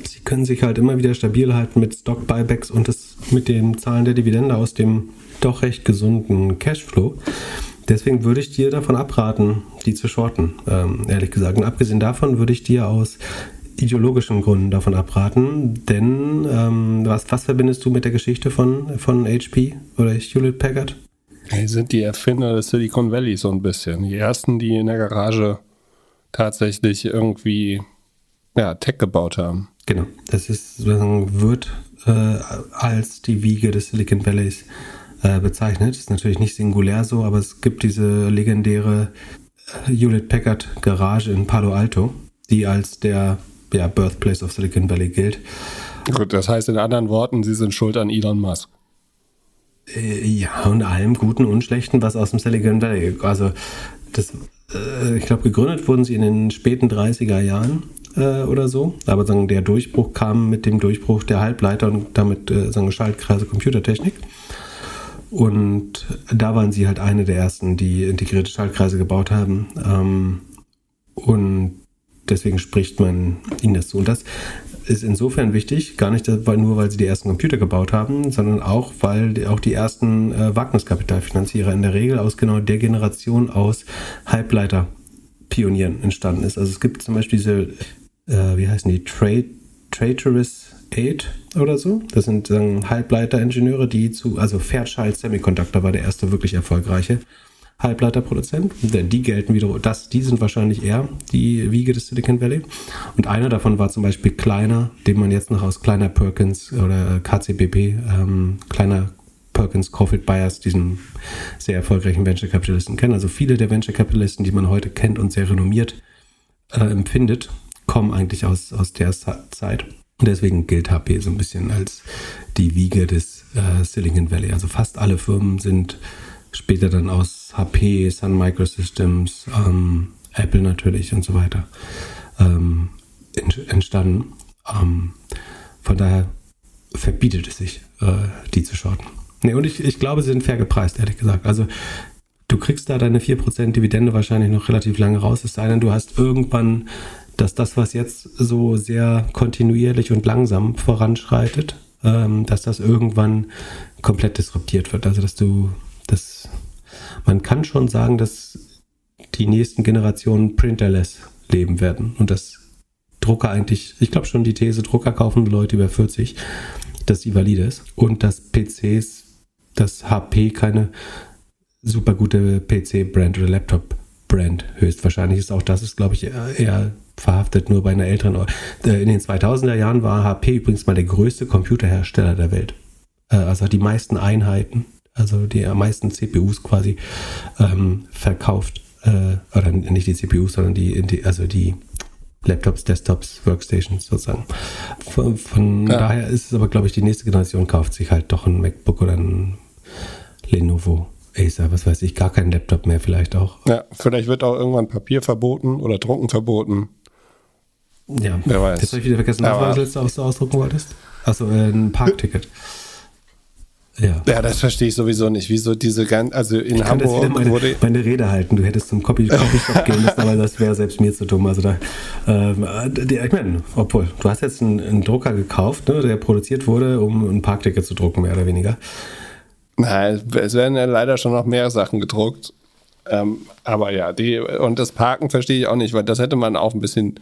S2: sie können sich halt immer wieder stabil halten mit Stock-Buybacks und das mit den Zahlen der Dividende aus dem doch recht gesunden Cashflow. Deswegen würde ich dir davon abraten, die zu shorten, ähm, ehrlich gesagt. Und abgesehen davon würde ich dir aus ideologischen Gründen davon abraten, denn ähm, was, was verbindest du mit der Geschichte von, von HP oder Hewlett Packard?
S1: Die sind die Erfinder des Silicon Valley so ein bisschen. Die ersten, die in der Garage tatsächlich irgendwie ja, Tech gebaut haben.
S2: Genau, das ist sozusagen wird äh, als die Wiege des Silicon Valleys äh, bezeichnet. Ist natürlich nicht singulär so, aber es gibt diese legendäre äh, Hewlett Packard Garage in Palo Alto, die als der ja, Birthplace of Silicon Valley gilt.
S1: Gut, das heißt in anderen Worten, sie sind schuld an Elon Musk.
S2: Äh, ja, und allem Guten und Schlechten, was aus dem Silicon Valley. Also das, äh, ich glaube, gegründet wurden sie in den späten 30er Jahren äh, oder so. Aber sagen, der Durchbruch kam mit dem Durchbruch der Halbleiter und damit äh, sagen Schaltkreise Computertechnik. Und da waren sie halt eine der ersten, die integrierte Schaltkreise gebaut haben. Ähm, und deswegen spricht man ihnen das zu. Und das ist insofern wichtig, gar nicht nur, weil sie die ersten Computer gebaut haben, sondern auch, weil auch die ersten äh, Wagniskapitalfinanzierer in der Regel aus genau der Generation aus Halbleiter Pionieren entstanden ist. Also es gibt zum Beispiel diese, äh, wie heißen die, Trade, Traitorous 8 oder so. Das sind ähm, Halbleiter-Ingenieure, die zu, also Fairchild Semiconductor war der erste wirklich erfolgreiche Halbleiterproduzent. Die gelten wiederum, das, die sind wahrscheinlich eher die Wiege des Silicon Valley. Und einer davon war zum Beispiel Kleiner, den man jetzt noch aus Kleiner Perkins oder KCBP, ähm, Kleiner Perkins Caulfield Byers, diesem sehr erfolgreichen Venture Capitalisten kennen. Also viele der Venture Capitalisten, die man heute kennt und sehr renommiert äh, empfindet, kommen eigentlich aus, aus der Zeit. Und deswegen gilt HP so ein bisschen als die Wiege des äh, Silicon Valley. Also fast alle Firmen sind später dann aus HP, Sun Microsystems, ähm, Apple natürlich und so weiter ähm, entstanden. Ähm, von daher verbietet es sich, äh, die zu shorten. Nee, und ich, ich glaube, sie sind fair gepreist, ehrlich gesagt. Also du kriegst da deine 4% Dividende wahrscheinlich noch relativ lange raus, es sei denn, du hast irgendwann, dass das, was jetzt so sehr kontinuierlich und langsam voranschreitet, ähm, dass das irgendwann komplett disruptiert wird. Also dass du das, man kann schon sagen, dass die nächsten Generationen printerless leben werden und dass Drucker eigentlich, ich glaube schon die These, Drucker kaufen Leute über 40, dass sie valide ist und dass PCs, dass HP keine super gute PC-Brand oder Laptop-Brand höchstwahrscheinlich ist. Auch das ist, glaube ich, eher verhaftet nur bei einer älteren. Äh, in den 2000er Jahren war HP übrigens mal der größte Computerhersteller der Welt. Äh, also hat die meisten Einheiten also die am meisten CPUs quasi ähm, verkauft. Äh, oder nicht die CPUs, sondern die, die, also die Laptops, Desktops, Workstations sozusagen. Von, von ja. daher ist es aber, glaube ich, die nächste Generation kauft sich halt doch ein MacBook oder ein Lenovo. Acer, was weiß ich, gar keinen Laptop mehr vielleicht auch.
S1: Ja, vielleicht wird auch irgendwann Papier verboten oder Drucken verboten.
S2: Ja, wer weiß. Jetzt habe ich wieder vergessen, was du ausdrucken wolltest? Achso, äh, ein Parkticket.
S1: Ja. ja, das verstehe ich sowieso nicht. Wieso diese ganz, also in
S2: ich
S1: Hamburg
S2: kann meine,
S1: wurde.
S2: meine Rede halten. Du hättest zum Copy, Copyshop gehen müssen, aber das wäre selbst mir zu dumm. Also da, ähm, ich meine, obwohl, du hast jetzt einen, einen Drucker gekauft, ne, der produziert wurde, um ein Parkticket zu drucken, mehr oder weniger.
S1: Nein, es werden ja leider schon noch mehr Sachen gedruckt. Ähm, aber ja, die, und das Parken verstehe ich auch nicht, weil das hätte man auch ein bisschen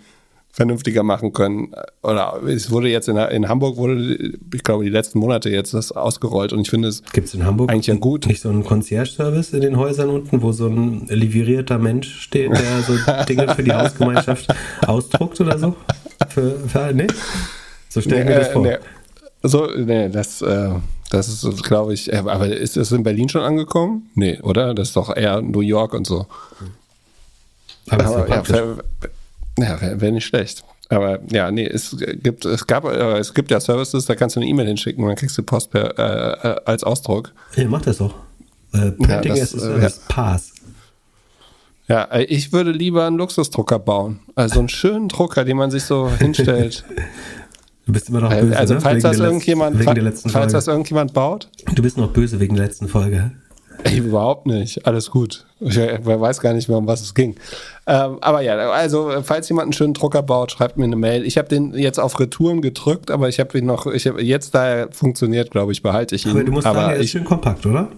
S1: vernünftiger machen können. Oder es wurde jetzt in, in Hamburg wurde, ich glaube, die letzten Monate jetzt das ausgerollt und ich finde es
S2: Gibt's in Hamburg
S1: eigentlich ja gut.
S2: Nicht so einen Concierge-Service in den Häusern unten, wo so ein livrierter Mensch steht, der so Dinge für die Hausgemeinschaft ausdruckt oder so? Für, für nee? So stelle ich mir das vor. Nee.
S1: So, nee, das, äh, das ist, glaube ich, äh, aber ist es in Berlin schon angekommen? Nee, oder? Das ist doch eher New York und so. Aber, aber ja, ja, wäre wär nicht schlecht. Aber ja, nee, es gibt, es gab, äh, es gibt ja Services, da kannst du eine E-Mail hinschicken und dann kriegst du Post per, äh, äh als Ausdruck.
S2: Ja, mach das doch. Äh, Printing ja, das, ist äh, ja. Pass.
S1: Ja, äh, ich würde lieber einen Luxusdrucker bauen. Also einen schönen Drucker, den man sich so hinstellt.
S2: Du bist immer noch böse.
S1: Also, falls, ne? das, irgendjemand, falls das irgendjemand baut.
S2: Du bist noch böse wegen der letzten Folge.
S1: Ey, überhaupt nicht. Alles gut. Ich weiß gar nicht mehr, um was es ging. Ähm, aber ja, also falls jemand einen schönen Drucker baut, schreibt mir eine Mail. Ich habe den jetzt auf Retouren gedrückt, aber ich habe ihn noch, ich hab, jetzt da er funktioniert, glaube ich, behalte ich ihn.
S2: Aber du musst
S1: aber
S2: sagen, er ist schön kompakt, oder?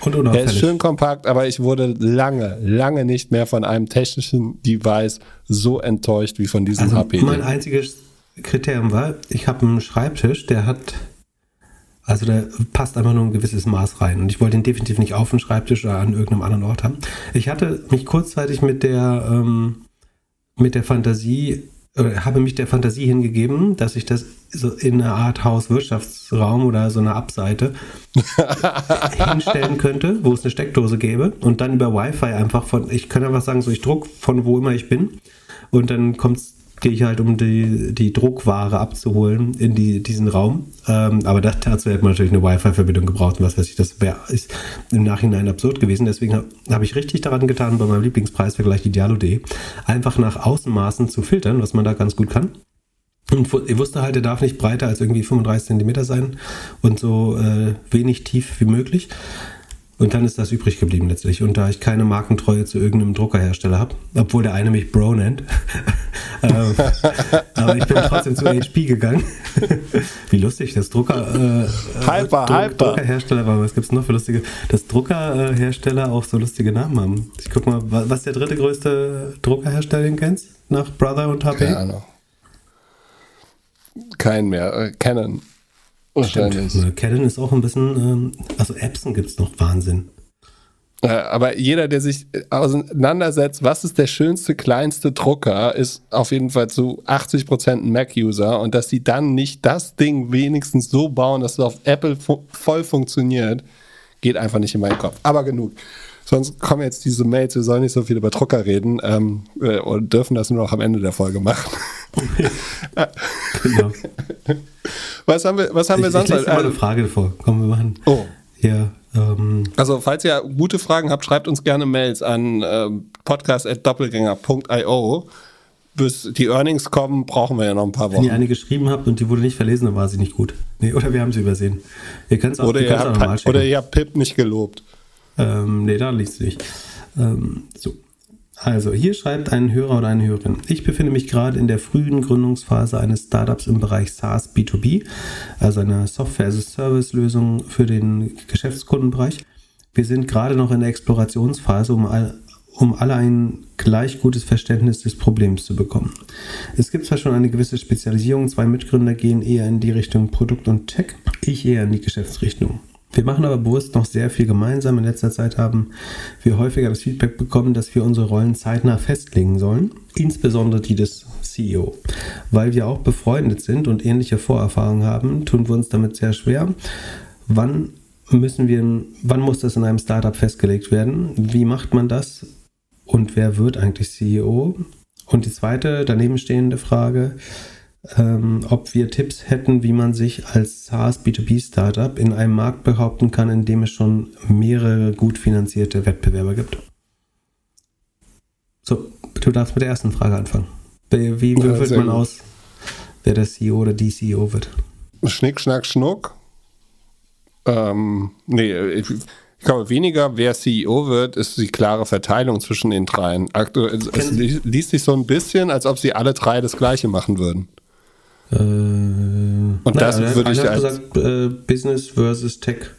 S1: Und unauffällig. Er ist schön kompakt, aber ich wurde lange, lange nicht mehr von einem technischen Device so enttäuscht wie von diesem also HP.
S2: Mein einziges Kriterium war, ich habe einen Schreibtisch, der hat also da passt einfach nur ein gewisses Maß rein. Und ich wollte ihn definitiv nicht auf dem Schreibtisch oder an irgendeinem anderen Ort haben. Ich hatte mich kurzzeitig mit der, ähm, mit der Fantasie, äh, habe mich der Fantasie hingegeben, dass ich das so in einer Art Hauswirtschaftsraum oder so eine Abseite hinstellen könnte, wo es eine Steckdose gäbe und dann über Wi-Fi einfach von, ich kann einfach sagen, so ich druck von wo immer ich bin und dann kommt es gehe ich halt, um die, die Druckware abzuholen in die, diesen Raum. Ähm, aber dazu hätte man natürlich eine Wi-Fi-Verbindung gebraucht und was weiß ich. Das wäre ist im Nachhinein absurd gewesen. Deswegen habe hab ich richtig daran getan, bei meinem Lieblingspreisvergleich Idealo.de einfach nach Außenmaßen zu filtern, was man da ganz gut kann. Und ich wusste halt, er darf nicht breiter als irgendwie 35 Zentimeter sein und so äh, wenig tief wie möglich. Und dann ist das übrig geblieben letztlich. Und da ich keine Markentreue zu irgendeinem Druckerhersteller habe, obwohl der eine mich Bro nennt, ähm, aber ich bin trotzdem zu HP gegangen. Wie lustig, das Drucker, äh,
S1: hyper, Druck, hyper.
S2: Druckerhersteller, was gibt es noch für lustige, dass Druckerhersteller auch so lustige Namen haben. Ich guck mal, was ist der dritte größte Druckerhersteller, den du kennst? Nach Brother und HP?
S1: Keine Ahnung. Kein mehr. Äh, Canon.
S2: Wahrscheinlich. Stimmt. Canon ist auch ein bisschen, ähm, also Epson gibt es noch Wahnsinn.
S1: Aber jeder, der sich auseinandersetzt, was ist der schönste, kleinste Drucker, ist auf jeden Fall zu 80% ein Mac-User und dass sie dann nicht das Ding wenigstens so bauen, dass es auf Apple fu voll funktioniert, geht einfach nicht in meinen Kopf. Aber genug. Sonst kommen jetzt diese Mails, wir sollen nicht so viel über Drucker reden ähm, äh, und dürfen das nur noch am Ende der Folge machen. genau. Was haben wir, was haben
S2: ich,
S1: wir sonst?
S2: Ich lese mal eine Frage vor. Komm, wir machen.
S1: Oh.
S2: Ja.
S1: Ähm. Also, falls ihr gute Fragen habt, schreibt uns gerne Mails an äh, podcast.doppelgänger.io. Bis die Earnings kommen, brauchen wir ja noch ein paar Wochen. Wenn
S2: ihr eine geschrieben habt und die wurde nicht verlesen, dann war sie nicht gut. Nee, oder wir haben sie übersehen. Ihr könnt es auch,
S1: oder ihr, habt, auch Oder ihr habt Pip nicht gelobt.
S2: Ähm, nee, da liest du nicht. Ähm, so. Also, hier schreibt ein Hörer oder eine Hörerin. Ich befinde mich gerade in der frühen Gründungsphase eines Startups im Bereich SaaS B2B, also einer Software-as-a-Service-Lösung für den Geschäftskundenbereich. Wir sind gerade noch in der Explorationsphase, um, all, um alle ein gleich gutes Verständnis des Problems zu bekommen. Es gibt zwar schon eine gewisse Spezialisierung, zwei Mitgründer gehen eher in die Richtung Produkt und Tech, ich eher in die Geschäftsrichtung. Wir machen aber bewusst noch sehr viel gemeinsam. In letzter Zeit haben wir häufiger das Feedback bekommen, dass wir unsere Rollen zeitnah festlegen sollen, insbesondere die des CEO. Weil wir auch befreundet sind und ähnliche Vorerfahrungen haben, tun wir uns damit sehr schwer. Wann müssen wir, wann muss das in einem Startup festgelegt werden? Wie macht man das? Und wer wird eigentlich CEO? Und die zweite daneben stehende Frage, ähm, ob wir Tipps hätten, wie man sich als SaaS B2B-Startup in einem Markt behaupten kann, in dem es schon mehrere gut finanzierte Wettbewerber gibt. So, du darfst mit der ersten Frage anfangen. Wie, würfelt ja, man gut. aus, wer der CEO oder die CEO wird?
S1: Schnick, Schnack, Schnuck. Ähm, nee, ich, ich glaube, weniger wer CEO wird, ist die klare Verteilung zwischen den dreien. Aktuell, es liest sich so ein bisschen, als ob sie alle drei das Gleiche machen würden.
S2: Äh, und das naja, würde ich als gesagt, äh, Business versus Tech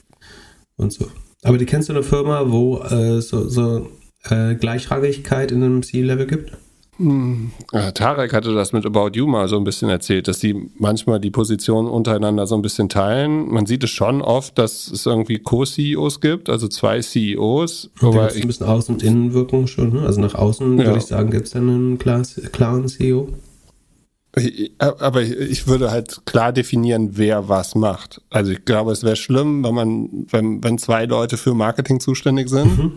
S2: und so. Aber die kennst du eine Firma, wo äh, so, so äh, Gleichrangigkeit in einem C-Level gibt?
S1: Hm. Ja, Tarek hatte das mit About You mal so ein bisschen erzählt, dass die manchmal die Positionen untereinander so ein bisschen teilen. Man sieht es schon oft, dass es irgendwie Co-CEOs gibt, also zwei CEOs.
S2: Aber ein bisschen Außen- und Innenwirkung schon. Ne? Also nach außen ja. würde ich sagen, gibt es dann einen klaren CEO.
S1: Aber ich würde halt klar definieren, wer was macht. Also ich glaube, es wäre schlimm, wenn man, wenn, wenn zwei Leute für Marketing zuständig sind. Mhm.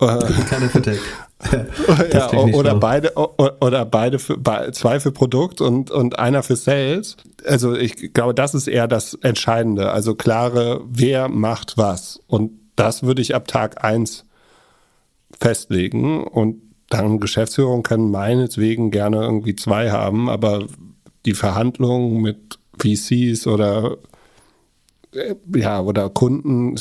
S2: Keine für Tech.
S1: ja, oder beide oder beide für zwei für Produkt und und einer für Sales. Also ich glaube, das ist eher das Entscheidende. Also klare, wer macht was. Und das würde ich ab Tag eins festlegen und dann Geschäftsführung kann meinetwegen gerne irgendwie zwei haben, aber die Verhandlungen mit VCs oder äh, ja oder Kunden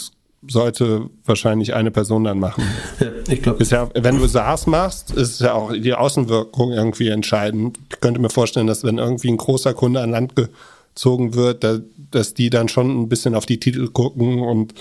S1: sollte wahrscheinlich eine Person dann machen.
S2: Ja, ich glaube.
S1: Ja, wenn du SaaS machst, ist ja auch die Außenwirkung irgendwie entscheidend. Ich könnte mir vorstellen, dass wenn irgendwie ein großer Kunde an Land gezogen wird, dass die dann schon ein bisschen auf die Titel gucken und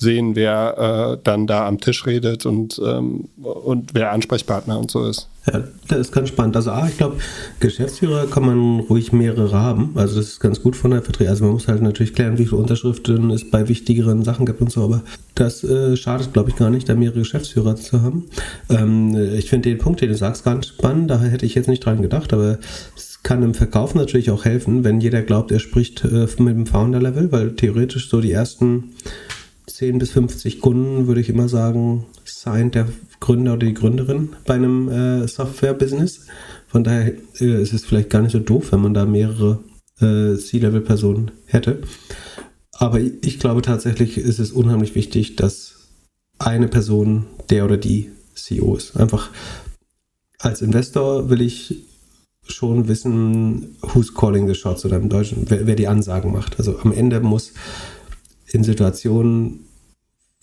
S1: sehen, wer äh, dann da am Tisch redet und, ähm, und wer Ansprechpartner und so ist.
S2: Ja, das ist ganz spannend. Also, A, ich glaube, Geschäftsführer kann man ruhig mehrere haben. Also, das ist ganz gut von der Vertretung. Also, man muss halt natürlich klären, wie viele Unterschriften es bei wichtigeren Sachen gibt und so. Aber das äh, schadet, glaube ich, gar nicht, da mehrere Geschäftsführer zu haben. Ähm, ich finde den Punkt, den du sagst, ganz spannend. Da hätte ich jetzt nicht dran gedacht, aber es kann im Verkauf natürlich auch helfen, wenn jeder glaubt, er spricht äh, mit dem Founder-Level, weil theoretisch so die ersten 10 bis 50 Kunden, würde ich immer sagen, signed der Gründer oder die Gründerin bei einem äh, Software-Business. Von daher äh, ist es vielleicht gar nicht so doof, wenn man da mehrere äh, C-Level-Personen hätte. Aber ich glaube tatsächlich ist es unheimlich wichtig, dass eine Person der oder die CEO ist. Einfach als Investor will ich schon wissen, who's calling the shots oder im Deutschen, wer, wer die Ansagen macht. Also am Ende muss in Situationen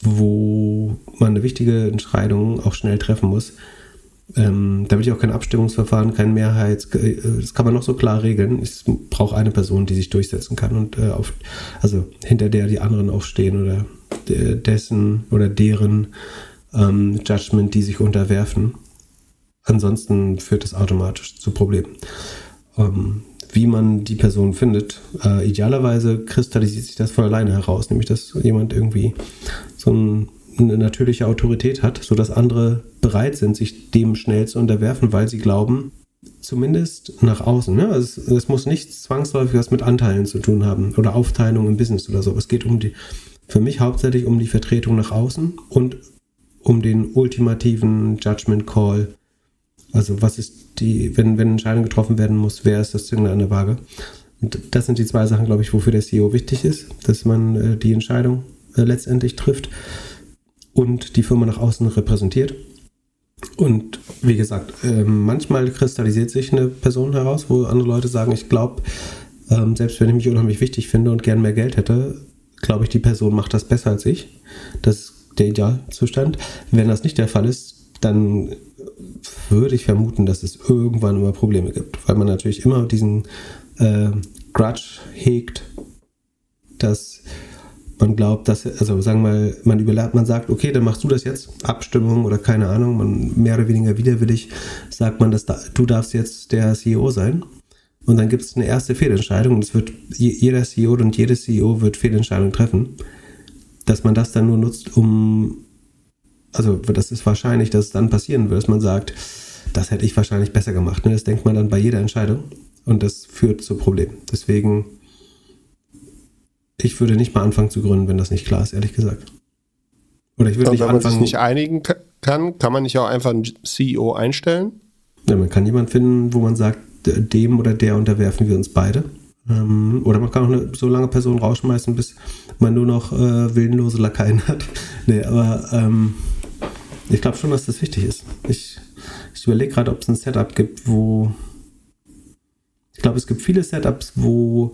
S2: wo man eine wichtige Entscheidung auch schnell treffen muss. Ähm, da will ich auch kein Abstimmungsverfahren, kein Mehrheits, äh, das kann man noch so klar regeln. Es braucht eine Person, die sich durchsetzen kann und äh, auf, also hinter der die anderen auch stehen oder dessen oder deren ähm, Judgment, die sich unterwerfen. Ansonsten führt das automatisch zu Problemen. Ähm, wie man die Person findet, äh, idealerweise kristallisiert sich das von alleine heraus, nämlich dass jemand irgendwie so ein, eine natürliche Autorität hat, sodass andere bereit sind, sich dem schnell zu unterwerfen, weil sie glauben, zumindest nach außen. Ne? Also es, es, muss nicht zwangsläufig was mit Anteilen zu tun haben oder Aufteilung im Business oder so. Es geht um die, für mich hauptsächlich um die Vertretung nach außen und um den ultimativen Judgment Call. Also was ist die, wenn, wenn Entscheidung getroffen werden muss, wer ist das Zünglein an der Waage? Und das sind die zwei Sachen, glaube ich, wofür der CEO wichtig ist, dass man äh, die Entscheidung äh, letztendlich trifft und die Firma nach außen repräsentiert. Und wie gesagt, äh, manchmal kristallisiert sich eine Person heraus, wo andere Leute sagen, ich glaube, ähm, selbst wenn ich mich unheimlich wichtig finde und gern mehr Geld hätte, glaube ich, die Person macht das besser als ich. Das ist der Idealzustand. Wenn das nicht der Fall ist, dann würde ich vermuten, dass es irgendwann immer Probleme gibt, weil man natürlich immer diesen äh, Grudge hegt, dass man glaubt, dass, also sagen wir mal, man überlegt, man sagt, okay, dann machst du das jetzt, Abstimmung oder keine Ahnung, man mehr oder weniger widerwillig sagt man, dass da, du darfst jetzt der CEO sein. Und dann gibt es eine erste Fehlentscheidung und es wird jeder CEO und jede CEO wird Fehlentscheidungen treffen. Dass man das dann nur nutzt, um, also das ist wahrscheinlich, dass es dann passieren wird, dass man sagt, das hätte ich wahrscheinlich besser gemacht. Ne? Das denkt man dann bei jeder Entscheidung und das führt zu Problemen. Deswegen, ich würde nicht mal anfangen zu gründen, wenn das nicht klar ist, ehrlich gesagt.
S1: Oder ich würde nicht wenn anfangen. Wenn man sich nicht einigen kann, kann man nicht auch einfach einen CEO einstellen?
S2: Ja, man kann jemanden finden, wo man sagt, dem oder der unterwerfen wir uns beide. Ähm, oder man kann auch eine so lange Person rausschmeißen, bis man nur noch äh, willenlose Lakaien hat. nee, aber ähm, ich glaube schon, dass das wichtig ist. Ich, ich überlege gerade, ob es ein Setup gibt, wo. Ich glaube, es gibt viele Setups, wo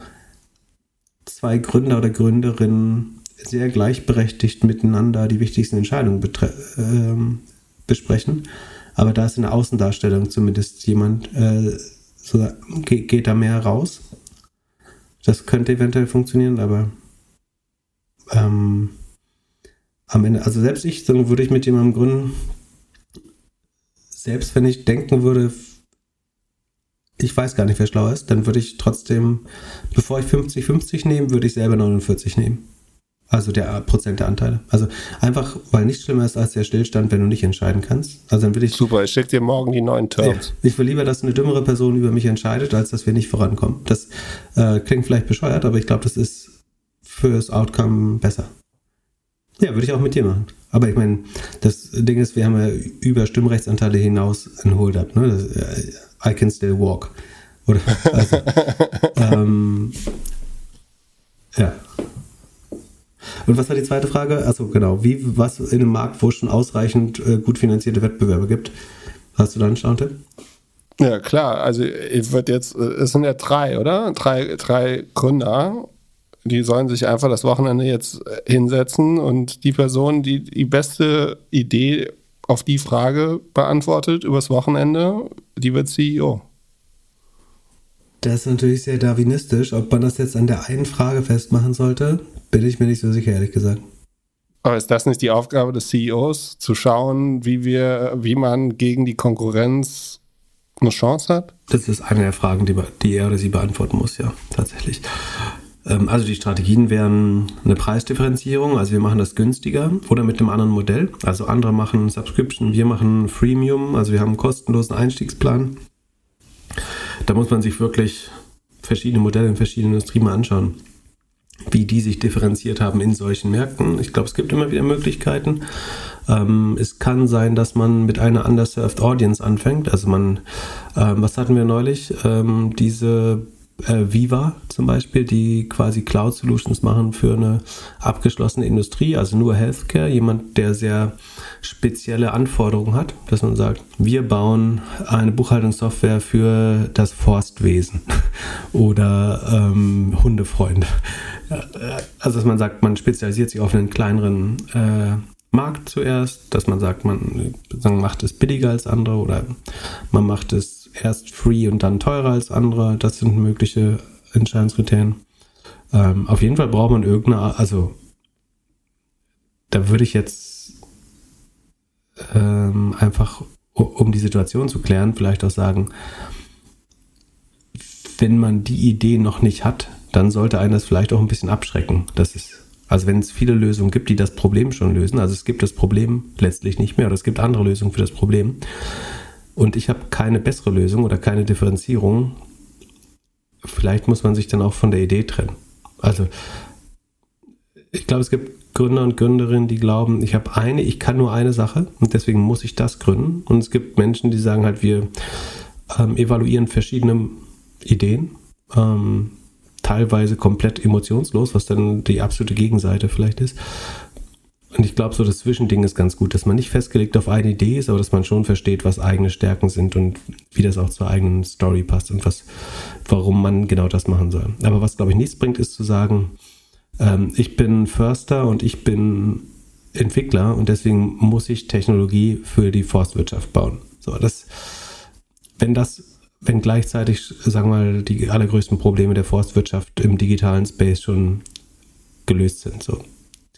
S2: zwei Gründer oder Gründerinnen sehr gleichberechtigt miteinander die wichtigsten Entscheidungen äh, besprechen. Aber da ist in der Außendarstellung zumindest jemand äh, so, geht, geht da mehr raus. Das könnte eventuell funktionieren, aber ähm, am Ende, also selbst ich, dann würde ich mit jemandem gründen, selbst wenn ich denken würde, ich weiß gar nicht, wer schlauer ist, dann würde ich trotzdem, bevor ich 50-50 nehme, würde ich selber 49 nehmen. Also der Prozent der Anteile. Also einfach, weil nichts schlimmer ist als der Stillstand, wenn du nicht entscheiden kannst. Also dann will ich.
S1: Super, ich schicke dir morgen die neuen Terms.
S2: Ich will lieber, dass eine dümmere Person über mich entscheidet, als dass wir nicht vorankommen. Das äh, klingt vielleicht bescheuert, aber ich glaube, das ist fürs Outcome besser. Ja, würde ich auch mit dir machen. Aber ich meine, das Ding ist, wir haben ja über Stimmrechtsanteile hinaus ein Hold-up. Ne? Das, äh, I can still walk. Oder, also, ähm, ja, und was war die zweite Frage? Also genau, wie was in einem Markt, wo es schon ausreichend äh, gut finanzierte Wettbewerber gibt, hast du da einen Stauntipp?
S1: Ja, klar. Also es wird jetzt, äh, es sind ja drei, oder? Drei, drei Gründer. Die sollen sich einfach das Wochenende jetzt äh, hinsetzen und die Person, die die beste Idee auf die Frage beantwortet übers Wochenende, die wird CEO.
S2: Das ist natürlich sehr darwinistisch. Ob man das jetzt an der einen Frage festmachen sollte, bin ich mir nicht so sicher, ehrlich gesagt.
S1: Aber ist das nicht die Aufgabe des CEOs, zu schauen, wie wir, wie man gegen die Konkurrenz eine Chance hat?
S2: Das ist eine der Fragen, die, die er oder sie beantworten muss, ja, tatsächlich. Ähm, also die Strategien wären eine Preisdifferenzierung, also wir machen das günstiger oder mit einem anderen Modell. Also andere machen Subscription, wir machen Freemium, also wir haben einen kostenlosen Einstiegsplan. Da muss man sich wirklich verschiedene Modelle in verschiedenen Industrien mal anschauen wie die sich differenziert haben in solchen Märkten. Ich glaube, es gibt immer wieder Möglichkeiten. Ähm, es kann sein, dass man mit einer underserved Audience anfängt. Also man, ähm, was hatten wir neulich? Diese äh, Viva zum Beispiel, die quasi Cloud Solutions machen für eine abgeschlossene Industrie, also nur Healthcare, jemand, der sehr spezielle Anforderungen hat, dass man sagt, wir bauen eine Buchhaltungssoftware für das Forstwesen oder ähm, Hundefreunde. Also dass man sagt, man spezialisiert sich auf einen kleineren äh, Markt zuerst, dass man sagt, man macht es billiger als andere oder man macht es erst free und dann teurer als andere. Das sind mögliche Entscheidungskriterien. Ähm, auf jeden Fall braucht man irgendeine, also da würde ich jetzt ähm, einfach, um die Situation zu klären, vielleicht auch sagen, wenn man die Idee noch nicht hat, dann sollte einen das vielleicht auch ein bisschen abschrecken. Das ist also wenn es viele Lösungen gibt, die das Problem schon lösen, also es gibt das Problem letztlich nicht mehr oder es gibt andere Lösungen für das Problem und ich habe keine bessere Lösung oder keine Differenzierung, vielleicht muss man sich dann auch von der Idee trennen. Also ich glaube, es gibt Gründer und Gründerinnen, die glauben, ich habe eine, ich kann nur eine Sache und deswegen muss ich das gründen. Und es gibt Menschen, die sagen halt, wir ähm, evaluieren verschiedene Ideen. Ähm, teilweise komplett emotionslos, was dann die absolute Gegenseite vielleicht ist. Und ich glaube, so das Zwischending ist ganz gut, dass man nicht festgelegt auf eine Idee ist, aber dass man schon versteht, was eigene Stärken sind und wie das auch zur eigenen Story passt und was, warum man genau das machen soll. Aber was, glaube ich, nichts bringt, ist zu sagen, ähm, ich bin Förster und ich bin Entwickler und deswegen muss ich Technologie für die Forstwirtschaft bauen. So, das, wenn das wenn gleichzeitig, sagen wir mal, die allergrößten Probleme der Forstwirtschaft im digitalen Space schon gelöst sind. So.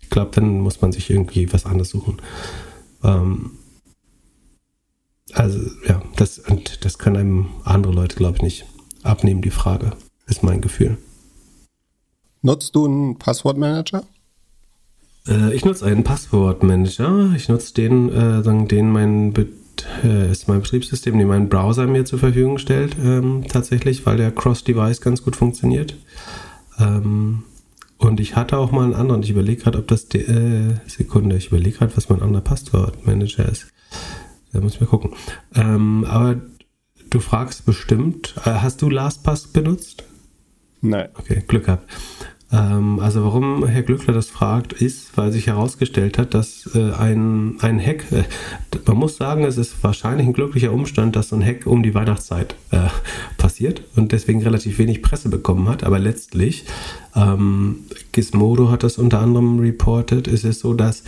S2: Ich glaube, dann muss man sich irgendwie was anderes suchen. Ähm, also ja, das, und das können einem andere Leute, glaube ich, nicht abnehmen, die Frage, ist mein Gefühl.
S1: Nutzt du einen Passwortmanager?
S2: Äh, ich nutze einen Passwortmanager. Ich nutze den, äh, den mein Be äh, ist mein Betriebssystem, den mein Browser mir zur Verfügung stellt, ähm, tatsächlich, weil der Cross-Device ganz gut funktioniert. Ähm, und ich hatte auch mal einen anderen. Ich überlege gerade, ob das die, äh, Sekunde, ich überlege gerade, was mein anderer Passwortmanager ist. Da muss ich mal gucken. Ähm, aber du fragst bestimmt, äh, hast du LastPass benutzt?
S1: Nein.
S2: Okay, Glück gehabt. Ähm, also warum Herr Glückler das fragt, ist, weil sich herausgestellt hat, dass äh, ein, ein Hack, äh, man muss sagen, es ist wahrscheinlich ein glücklicher Umstand, dass so ein Hack um die Weihnachtszeit äh, passiert und deswegen relativ wenig Presse bekommen hat, aber letztlich, ähm, Gizmodo hat das unter anderem reported, ist es so, dass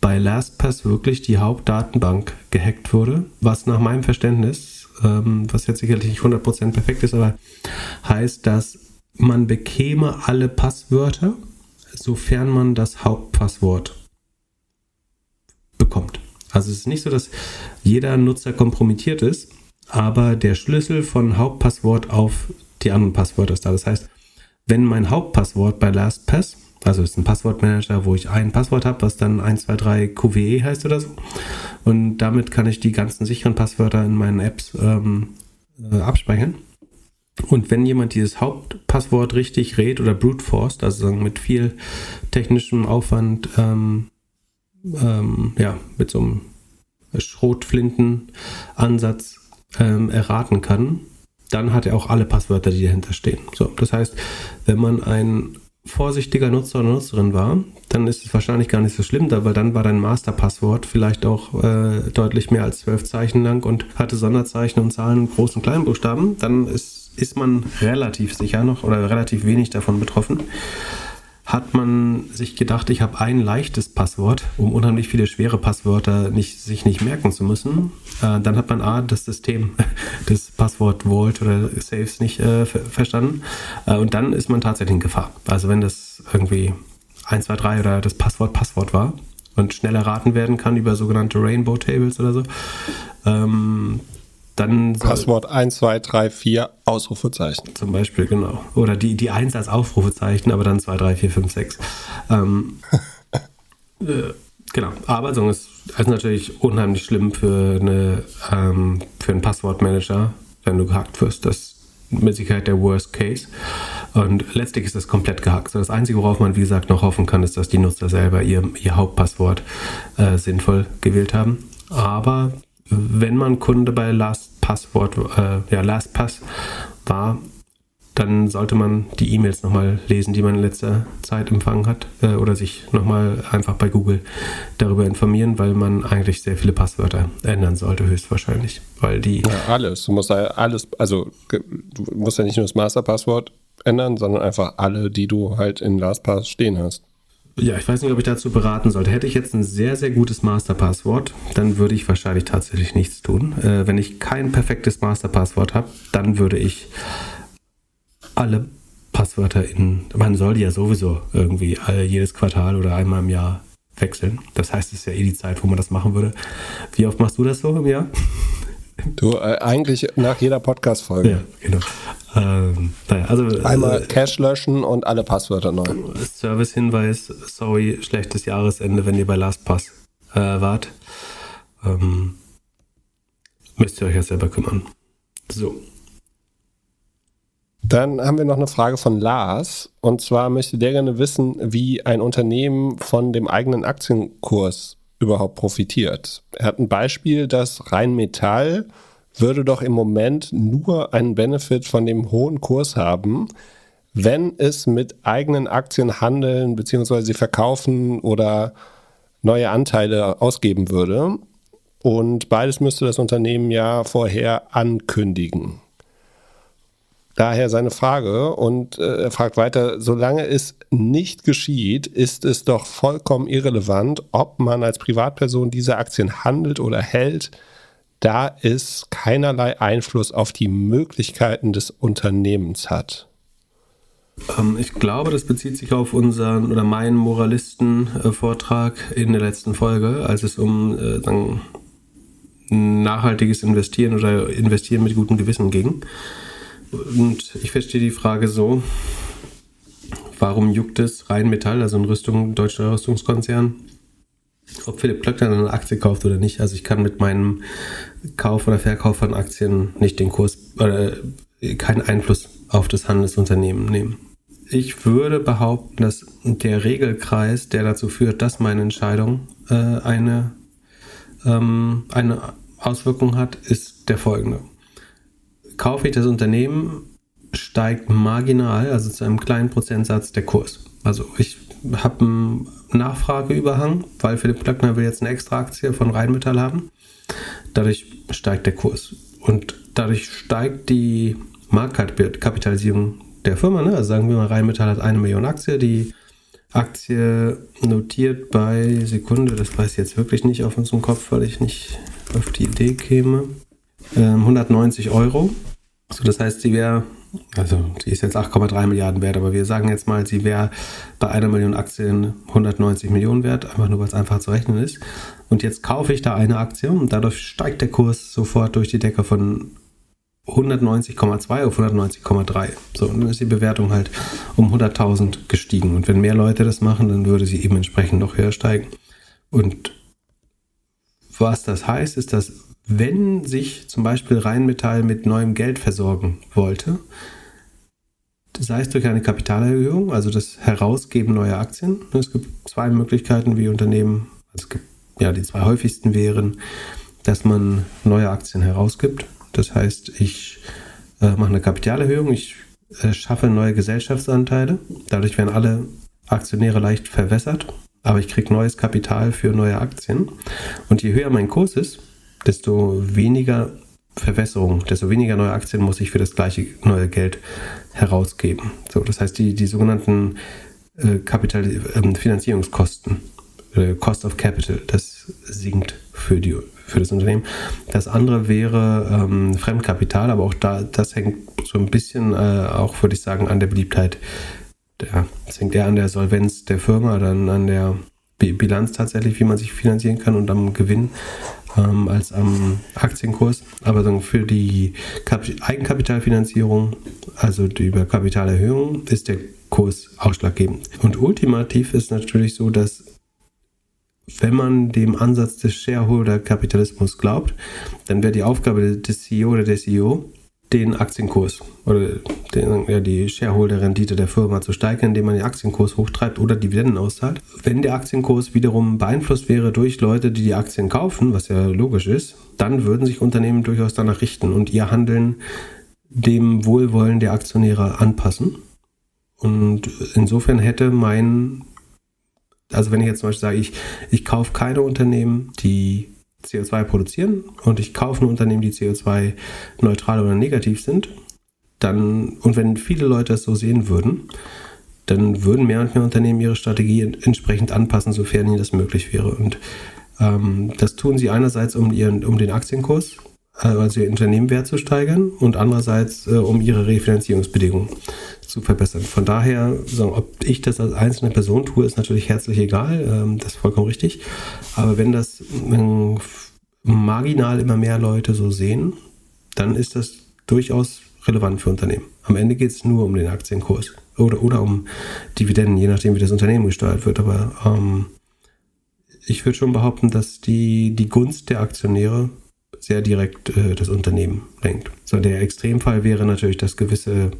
S2: bei LastPass wirklich die Hauptdatenbank gehackt wurde, was nach meinem Verständnis, ähm, was jetzt sicherlich nicht 100% perfekt ist, aber heißt, dass man bekäme alle Passwörter, sofern man das Hauptpasswort bekommt. Also es ist nicht so, dass jeder Nutzer kompromittiert ist, aber der Schlüssel von Hauptpasswort auf die anderen Passwörter ist da. Das heißt, wenn mein Hauptpasswort bei LastPass, also ist ein Passwortmanager, wo ich ein Passwort habe, was dann 123 QWE heißt oder so, und damit kann ich die ganzen sicheren Passwörter in meinen Apps ähm, äh, abspeichern. Und wenn jemand dieses Hauptpasswort richtig rät oder brute forced, also mit viel technischem Aufwand, ähm, ähm, ja, mit so einem Schrotflintenansatz ähm, erraten kann, dann hat er auch alle Passwörter, die dahinter stehen. So, das heißt, wenn man ein vorsichtiger Nutzer oder Nutzerin war, dann ist es wahrscheinlich gar nicht so schlimm, weil dann war dein Masterpasswort vielleicht auch äh, deutlich mehr als zwölf Zeichen lang und hatte Sonderzeichen und Zahlen großen und kleinen Buchstaben. Dann ist ist man relativ sicher noch oder relativ wenig davon betroffen. Hat man sich gedacht, ich habe ein leichtes Passwort, um unheimlich viele schwere Passwörter nicht, sich nicht merken zu müssen, äh, dann hat man A, das System des Passwort Vault oder Saves nicht äh, verstanden äh, und dann ist man tatsächlich in Gefahr. Also wenn das irgendwie 1, 2, 3 oder das Passwort Passwort war, und schnell erraten werden kann über sogenannte Rainbow Tables oder so, ähm, dann
S1: Passwort 1, 2, 3, 4, Ausrufezeichen.
S2: Zum Beispiel, genau. Oder die, die 1 als Ausrufezeichen, aber dann 2, 3, 4, 5, 6. Ähm, äh, genau. Aber so ist, ist natürlich unheimlich schlimm für, eine, ähm, für einen Passwortmanager, wenn du gehackt wirst. Das ist mit Sicherheit der Worst Case. Und letztlich ist das komplett gehackt. So, das Einzige, worauf man, wie gesagt, noch hoffen kann, ist, dass die Nutzer selber ihr, ihr Hauptpasswort äh, sinnvoll gewählt haben. Aber wenn man Kunde bei LastPasswort, äh, ja, LastPass war, dann sollte man die E-Mails nochmal lesen, die man in letzter Zeit empfangen hat äh, oder sich nochmal einfach bei Google darüber informieren, weil man eigentlich sehr viele Passwörter ändern sollte, höchstwahrscheinlich. Weil die.
S1: Ja, alles. Du musst ja alles, also du musst ja nicht nur das Masterpasswort ändern, sondern einfach alle, die du halt in LastPass stehen hast.
S2: Ja, ich weiß nicht, ob ich dazu beraten sollte. Hätte ich jetzt ein sehr, sehr gutes Masterpasswort, dann würde ich wahrscheinlich tatsächlich nichts tun. Äh, wenn ich kein perfektes Masterpasswort habe, dann würde ich alle Passwörter in, man soll die ja sowieso irgendwie jedes Quartal oder einmal im Jahr wechseln. Das heißt, es ist ja eh die Zeit, wo man das machen würde. Wie oft machst du das so im Jahr?
S1: Du, äh, eigentlich nach jeder Podcast-Folge. Ja, genau. Ähm, naja, also, Einmal äh, Cache löschen und alle Passwörter neu.
S2: Service-Hinweis, sorry, schlechtes Jahresende, wenn ihr bei LastPass äh, wart. Ähm, müsst ihr euch ja selber kümmern. So.
S1: Dann haben wir noch eine Frage von Lars. Und zwar möchte der gerne wissen, wie ein Unternehmen von dem eigenen Aktienkurs überhaupt profitiert. Er hat ein Beispiel, dass Rheinmetall würde doch im Moment nur einen Benefit von dem hohen Kurs haben, wenn es mit eigenen Aktien handeln bzw. sie verkaufen oder neue Anteile ausgeben würde. Und beides müsste das Unternehmen ja vorher ankündigen. Daher seine Frage und äh, er fragt weiter, solange es nicht geschieht, ist es doch vollkommen irrelevant, ob man als Privatperson diese Aktien handelt oder hält, da es keinerlei Einfluss auf die Möglichkeiten des Unternehmens hat.
S2: Ähm, ich glaube, das bezieht sich auf unseren oder meinen Moralisten-Vortrag in der letzten Folge, als es um äh, nachhaltiges Investieren oder Investieren mit gutem Gewissen ging. Und ich verstehe die Frage so, warum juckt es Rheinmetall, also ein Rüstung, deutscher Rüstungskonzern, ob Philipp Klöckner eine Aktie kauft oder nicht. Also ich kann mit meinem Kauf oder Verkauf von Aktien nicht den Kurs oder keinen Einfluss auf das Handelsunternehmen nehmen. Ich würde behaupten, dass der Regelkreis, der dazu führt, dass meine Entscheidung äh, eine, ähm, eine Auswirkung hat, ist der folgende kaufe ich das Unternehmen, steigt marginal, also zu einem kleinen Prozentsatz, der Kurs. Also ich habe einen Nachfrageüberhang, weil Philipp Klöckner will jetzt eine extra Aktie von Rheinmetall haben. Dadurch steigt der Kurs. Und dadurch steigt die Marktkapitalisierung der Firma. Ne? Also sagen wir mal, Rheinmetall hat eine Million Aktien. Die Aktie notiert bei Sekunde, das weiß ich jetzt wirklich nicht auf unserem Kopf, weil ich nicht auf die Idee käme. 190 ähm, Euro. So, das heißt, sie wäre, also sie ist jetzt 8,3 Milliarden wert, aber wir sagen jetzt mal, sie wäre bei einer Million Aktien 190 Millionen wert, einfach nur weil es einfach zu rechnen ist. Und jetzt kaufe ich da eine Aktie und dadurch steigt der Kurs sofort durch die Decke von 190,2 auf 190,3. So, und dann ist die Bewertung halt um 100.000 gestiegen. Und wenn mehr Leute das machen, dann würde sie eben entsprechend noch höher steigen. Und was das heißt, ist, dass wenn sich zum Beispiel Rheinmetall mit neuem Geld versorgen wollte, sei es durch eine Kapitalerhöhung, also das Herausgeben neuer Aktien. Es gibt zwei Möglichkeiten, wie Unternehmen, also gibt, ja, die zwei häufigsten wären, dass man neue Aktien herausgibt. Das heißt, ich äh, mache eine Kapitalerhöhung, ich äh, schaffe neue Gesellschaftsanteile. Dadurch werden alle Aktionäre leicht verwässert, aber ich kriege neues Kapital für neue Aktien. Und je höher mein Kurs ist, desto weniger Verwässerung, desto weniger neue Aktien muss ich für das gleiche neue Geld herausgeben. So, das heißt, die, die sogenannten äh, Kapital, äh, Finanzierungskosten, äh, Cost of Capital, das sinkt für, die, für das Unternehmen. Das andere wäre ähm, Fremdkapital, aber auch da, das hängt so ein bisschen äh, auch, würde ich sagen, an der Beliebtheit. Der, das hängt eher an der Solvenz der Firma, dann an der Bilanz tatsächlich, wie man sich finanzieren kann und am Gewinn ähm, als am Aktienkurs. Aber für die Kap Eigenkapitalfinanzierung, also die über Kapitalerhöhung, ist der Kurs ausschlaggebend. Und ultimativ ist natürlich so, dass wenn man dem Ansatz des Shareholder-Kapitalismus glaubt, dann wäre die Aufgabe des CEO oder der CEO, den Aktienkurs oder den, ja, die Shareholder-Rendite der Firma zu steigern, indem man den Aktienkurs hochtreibt oder Dividenden auszahlt. Wenn der Aktienkurs wiederum beeinflusst wäre durch Leute, die die Aktien kaufen, was ja logisch ist, dann würden sich Unternehmen durchaus danach richten und ihr Handeln dem Wohlwollen der Aktionäre anpassen. Und insofern hätte mein, also wenn ich jetzt zum Beispiel sage, ich, ich kaufe keine Unternehmen, die CO2 produzieren und ich kaufe nur Unternehmen, die CO2 neutral oder negativ sind, dann, und wenn viele Leute das so sehen würden, dann würden mehr und mehr Unternehmen ihre Strategie entsprechend anpassen, sofern ihnen das möglich wäre. Und ähm, das tun sie einerseits, um, ihren, um den Aktienkurs, äh, also ihr Unternehmenwert zu steigern und andererseits, äh, um ihre Refinanzierungsbedingungen zu verbessern. Von daher, ob ich das als einzelne Person tue, ist natürlich herzlich egal, ähm, das ist vollkommen richtig. Aber wenn das marginal immer mehr Leute so sehen, dann ist das durchaus relevant für Unternehmen. Am Ende geht es nur um den Aktienkurs oder, oder um Dividenden, je nachdem, wie das Unternehmen gesteuert wird. Aber ähm, ich würde schon behaupten, dass die, die Gunst der Aktionäre sehr direkt äh, das Unternehmen lenkt. So, der Extremfall wäre natürlich, dass gewisse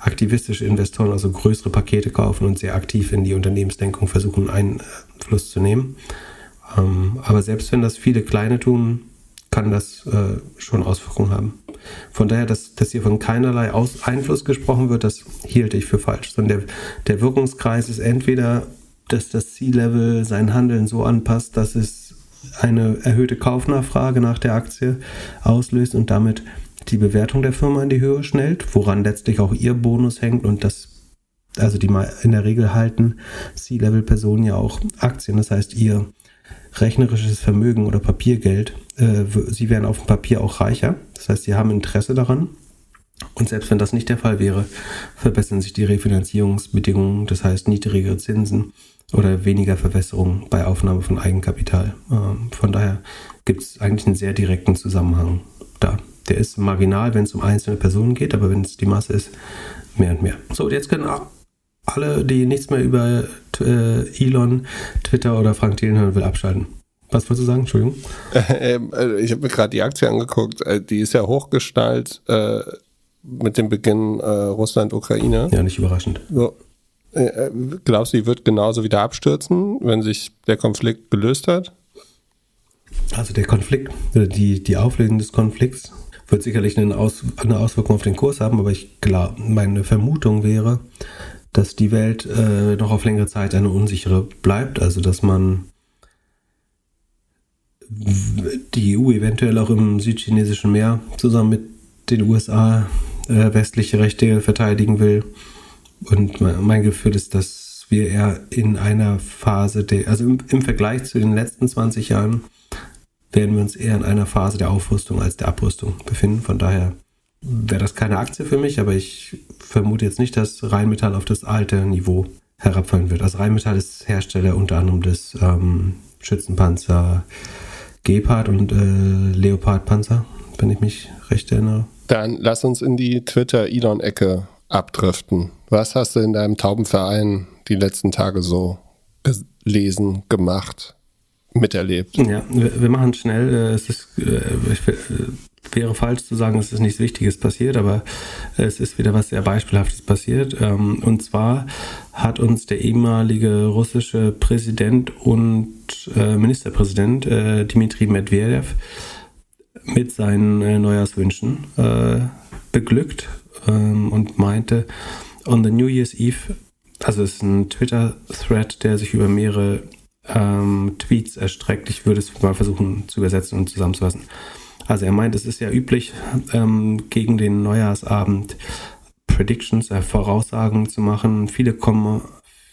S2: aktivistische Investoren also größere Pakete kaufen und sehr aktiv in die Unternehmensdenkung versuchen, Einfluss zu nehmen. Ähm, aber selbst wenn das viele kleine tun, kann das äh, schon Auswirkungen haben. Von daher, dass, dass hier von keinerlei Aus Einfluss gesprochen wird, das hielt ich für falsch. Sondern der, der Wirkungskreis ist entweder, dass das C-Level sein Handeln so anpasst, dass es eine erhöhte Kaufnachfrage nach der Aktie auslöst und damit die Bewertung der Firma in die Höhe schnellt, woran letztlich auch ihr Bonus hängt und das also die mal in der Regel halten C-Level-Personen ja auch Aktien. Das heißt, ihr rechnerisches Vermögen oder Papiergeld, äh, sie werden auf dem Papier auch reicher. Das heißt, sie haben Interesse daran. Und selbst wenn das nicht der Fall wäre, verbessern sich die Refinanzierungsbedingungen, das heißt niedrigere Zinsen oder weniger Verwässerung bei Aufnahme von Eigenkapital. Ähm, von daher gibt es eigentlich einen sehr direkten Zusammenhang da. Der ist marginal, wenn es um einzelne Personen geht, aber wenn es die Masse ist, mehr und mehr. So, und jetzt können alle, die nichts mehr über äh, Elon, Twitter oder Frank Thelen hören will, abschalten. Was wolltest du sagen? Entschuldigung.
S1: Ähm, äh, ich habe mir gerade die Aktie angeguckt. Äh, die ist ja hochgestallt äh, mit dem Beginn Russland-Ukraine.
S2: Ja, nicht überraschend.
S1: So. Glaubst du, die wird genauso wieder abstürzen, wenn sich der Konflikt gelöst hat?
S2: Also der Konflikt, die, die Auflösung des Konflikts wird sicherlich eine, Aus, eine Auswirkung auf den Kurs haben, aber ich glaube, meine Vermutung wäre, dass die Welt äh, noch auf längere Zeit eine unsichere bleibt, also dass man die EU eventuell auch im südchinesischen Meer zusammen mit den USA äh, westliche Rechte verteidigen will. Und mein Gefühl ist, dass wir eher in einer Phase der, also im, im Vergleich zu den letzten 20 Jahren, werden wir uns eher in einer Phase der Aufrüstung als der Abrüstung befinden. Von daher wäre das keine Aktie für mich, aber ich vermute jetzt nicht, dass Rheinmetall auf das alte Niveau herabfallen wird. Also Rheinmetall ist Hersteller unter anderem des ähm, Schützenpanzer Gepard und äh, Leopard-Panzer, wenn ich mich recht erinnere.
S1: Dann lass uns in die Twitter-Elon-Ecke abdriften. Was hast du in deinem Taubenverein die letzten Tage so gelesen, gemacht, miterlebt?
S2: Ja, wir, wir machen schnell. Äh, es ist, äh, ich, wäre falsch zu sagen, es ist nichts Wichtiges passiert, aber es ist wieder was sehr Beispielhaftes passiert. Ähm, und zwar hat uns der ehemalige russische Präsident und äh, Ministerpräsident äh, Dmitri Medvedev mit seinen äh, Neujahrswünschen beglückt ähm, und meinte, on the New Year's Eve, also es ist ein Twitter-Thread, der sich über mehrere ähm, Tweets erstreckt. Ich würde es mal versuchen zu übersetzen und zusammenzufassen. Also er meint, es ist ja üblich, ähm, gegen den Neujahrsabend Predictions, äh, Voraussagen zu machen. Viele kommen,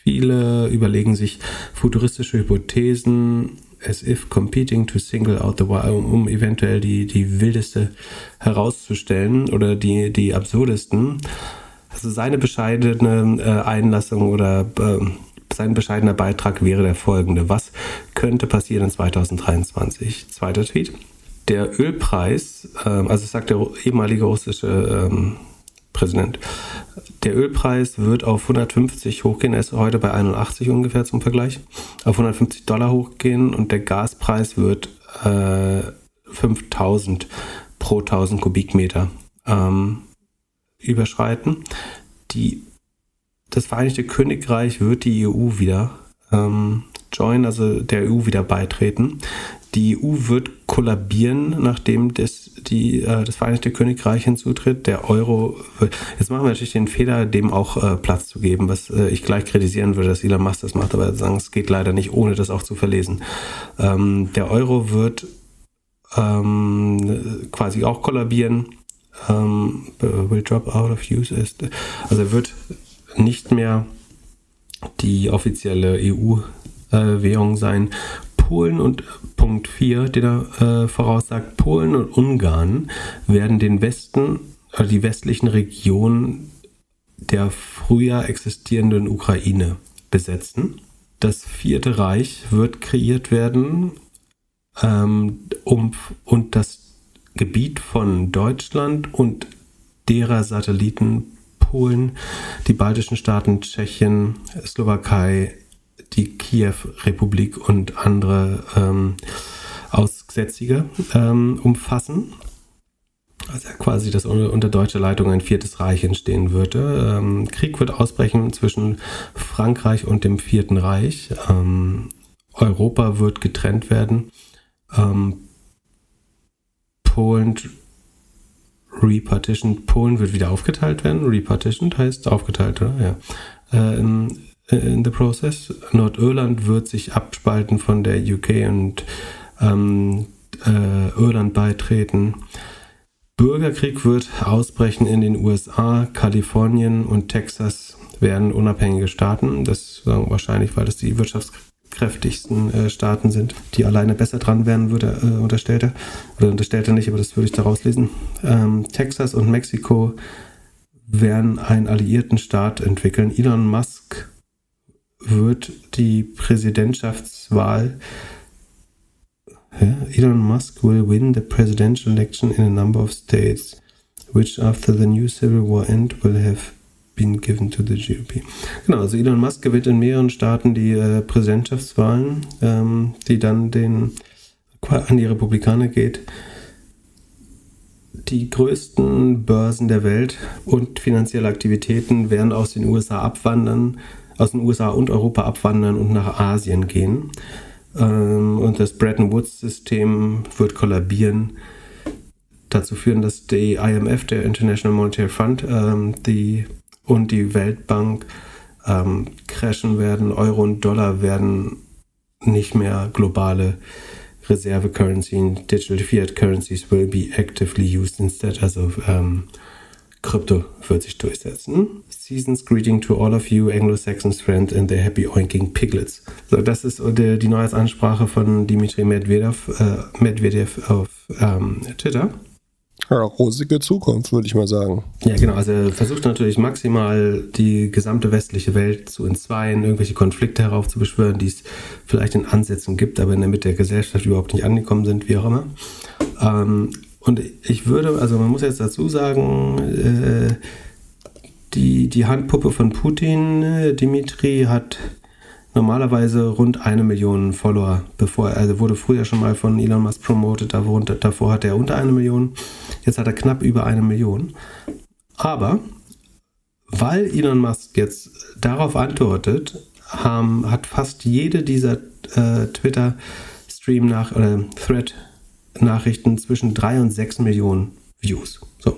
S2: viele überlegen sich futuristische Hypothesen, as if competing to single out the wild, um, eventuell die, die wildeste herauszustellen oder die, die absurdesten. Also seine bescheidene äh, Einlassung oder äh, sein bescheidener Beitrag wäre der folgende. Was könnte passieren in 2023? Zweiter Tweet. Der Ölpreis, ähm, also sagt der ehemalige russische ähm, Präsident, der Ölpreis wird auf 150 hochgehen, er ist heute bei 81 ungefähr zum Vergleich, auf 150 Dollar hochgehen und der Gaspreis wird äh, 5000 pro 1000 Kubikmeter. Ähm, überschreiten. Die, das Vereinigte Königreich wird die EU wieder ähm, join, also der EU wieder beitreten die EU wird kollabieren, nachdem das, die, äh, das Vereinigte Königreich hinzutritt. Der Euro, jetzt machen wir natürlich den Fehler, dem auch äh, Platz zu geben, was äh, ich gleich kritisieren würde, dass Elon Musk das macht, aber sagen, es geht leider nicht, ohne das auch zu verlesen. Ähm, der Euro wird ähm, quasi auch kollabieren. Ähm, will drop out of use. Ist, also wird nicht mehr die offizielle EU-Währung äh, sein Polen und Punkt 4, der da äh, voraussagt, Polen und Ungarn werden den Westen, also die westlichen Regionen der früher existierenden Ukraine besetzen. Das Vierte Reich wird kreiert werden ähm, um, und das Gebiet von Deutschland und derer Satelliten Polen, die baltischen Staaten, Tschechien, Slowakei, die Kiew-Republik und andere ähm, Aussätzige ähm, umfassen. Also quasi, dass unter deutscher Leitung ein viertes Reich entstehen würde. Ähm, Krieg wird ausbrechen zwischen Frankreich und dem Vierten Reich. Ähm, Europa wird getrennt werden. Polen repartitioned. Polen wird wieder aufgeteilt werden. Repartitioned heißt aufgeteilt, oder? Ja. Äh, in the process. Nordirland wird sich abspalten von der UK und ähm, äh, Irland beitreten. Bürgerkrieg wird ausbrechen in den USA, Kalifornien und Texas werden unabhängige Staaten. Das äh, wahrscheinlich, weil das die wirtschaftskräftigsten äh, Staaten sind, die alleine besser dran wären, würde äh, unterstellt er. Oder unterstellt er nicht, aber das würde ich daraus lesen. Ähm, Texas und Mexiko werden einen alliierten Staat entwickeln. Elon Musk wird die Präsidentschaftswahl Elon Musk will win the presidential election in a number of states, which after the new civil war end will have been given to the GOP. Genau, also Elon Musk gewinnt in mehreren Staaten die äh, Präsidentschaftswahlen, ähm, die dann den, an die Republikaner geht. Die größten Börsen der Welt und finanzielle Aktivitäten werden aus den USA abwandern aus den USA und Europa abwandern und nach Asien gehen. Ähm, und das Bretton Woods-System wird kollabieren, dazu führen, dass die IMF, der International Monetary Fund, ähm, die, und die Weltbank ähm, crashen werden. Euro und Dollar werden nicht mehr globale Reserve Currency. Digital Fiat Currencies will be actively used instead. Also ähm, Krypto wird sich durchsetzen. Season's greeting to all of you Anglo-Saxons friends and their happy oinking piglets. So, das ist die, die Neujahrsansprache von Dimitri Medvedev, äh, Medvedev auf ähm, Twitter.
S1: Ja, rosige Zukunft, würde ich mal sagen.
S2: Ja, genau. Also er versucht natürlich maximal die gesamte westliche Welt zu entzweien, irgendwelche Konflikte heraufzubeschwören, die es vielleicht in Ansätzen gibt, aber in der Mitte der Gesellschaft überhaupt nicht angekommen sind, wie auch immer. Ähm, und ich würde, also man muss jetzt dazu sagen, äh, die, die Handpuppe von Putin, äh, Dimitri, hat normalerweise rund eine Million Follower, bevor also wurde früher schon mal von Elon Musk promoted, davor hatte er unter eine Million, jetzt hat er knapp über eine Million. Aber weil Elon Musk jetzt darauf antwortet, haben, hat fast jede dieser äh, Twitter-Stream nach oder Thread Nachrichten zwischen 3 und 6 Millionen Views. So.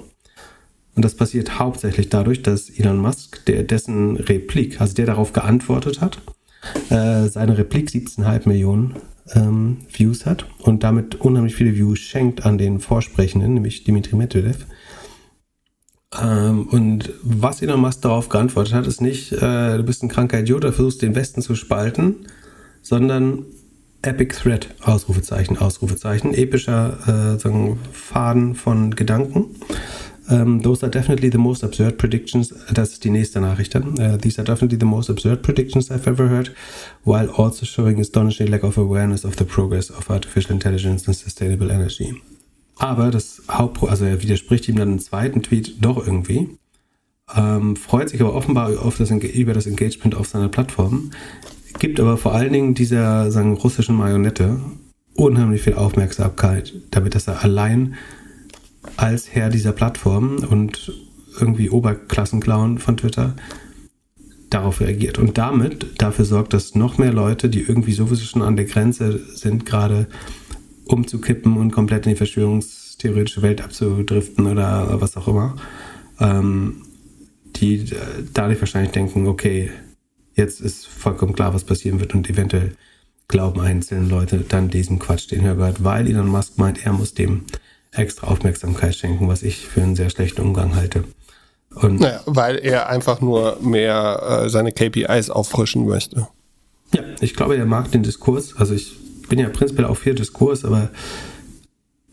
S2: Und das passiert hauptsächlich dadurch, dass Elon Musk, der dessen Replik, also der darauf geantwortet hat, äh, seine Replik 17,5 Millionen ähm, Views hat und damit unheimlich viele Views schenkt an den Vorsprechenden, nämlich Dimitri Medvedev. Ähm, und was Elon Musk darauf geantwortet hat, ist nicht, äh, du bist ein kranker Idiot, du versuchst den Westen zu spalten, sondern Epic Thread, Ausrufezeichen, Ausrufezeichen, epischer äh, Faden von Gedanken. Um, ähm, those are definitely the most absurd predictions. Das ist die nächste Nachricht. Uh, these are definitely the most absurd predictions I've ever heard, while also showing astonishing lack of awareness of the progress of artificial intelligence and sustainable energy. Aber das Hauptpro, also er widerspricht ihm dann im zweiten Tweet doch irgendwie. Ähm, freut sich aber offenbar das, über das Engagement auf seiner Plattform gibt aber vor allen Dingen dieser sagen, russischen Marionette unheimlich viel Aufmerksamkeit, damit dass er allein als Herr dieser Plattform und irgendwie Oberklassenclown von Twitter darauf reagiert und damit dafür sorgt, dass noch mehr Leute, die irgendwie sowieso schon an der Grenze sind, gerade umzukippen und komplett in die verschwörungstheoretische Welt abzudriften oder was auch immer. Ähm, die äh, dadurch wahrscheinlich denken, okay, jetzt ist vollkommen klar, was passieren wird und eventuell glauben einzelne Leute dann diesen Quatsch, den er gehört, weil Elon Musk meint, er muss dem extra Aufmerksamkeit schenken, was ich für einen sehr schlechten Umgang halte.
S1: Und naja, weil er einfach nur mehr äh, seine KPIs auffrischen möchte.
S2: Ja, ich glaube, er mag den Diskurs. Also ich bin ja prinzipiell auch für Diskurs, aber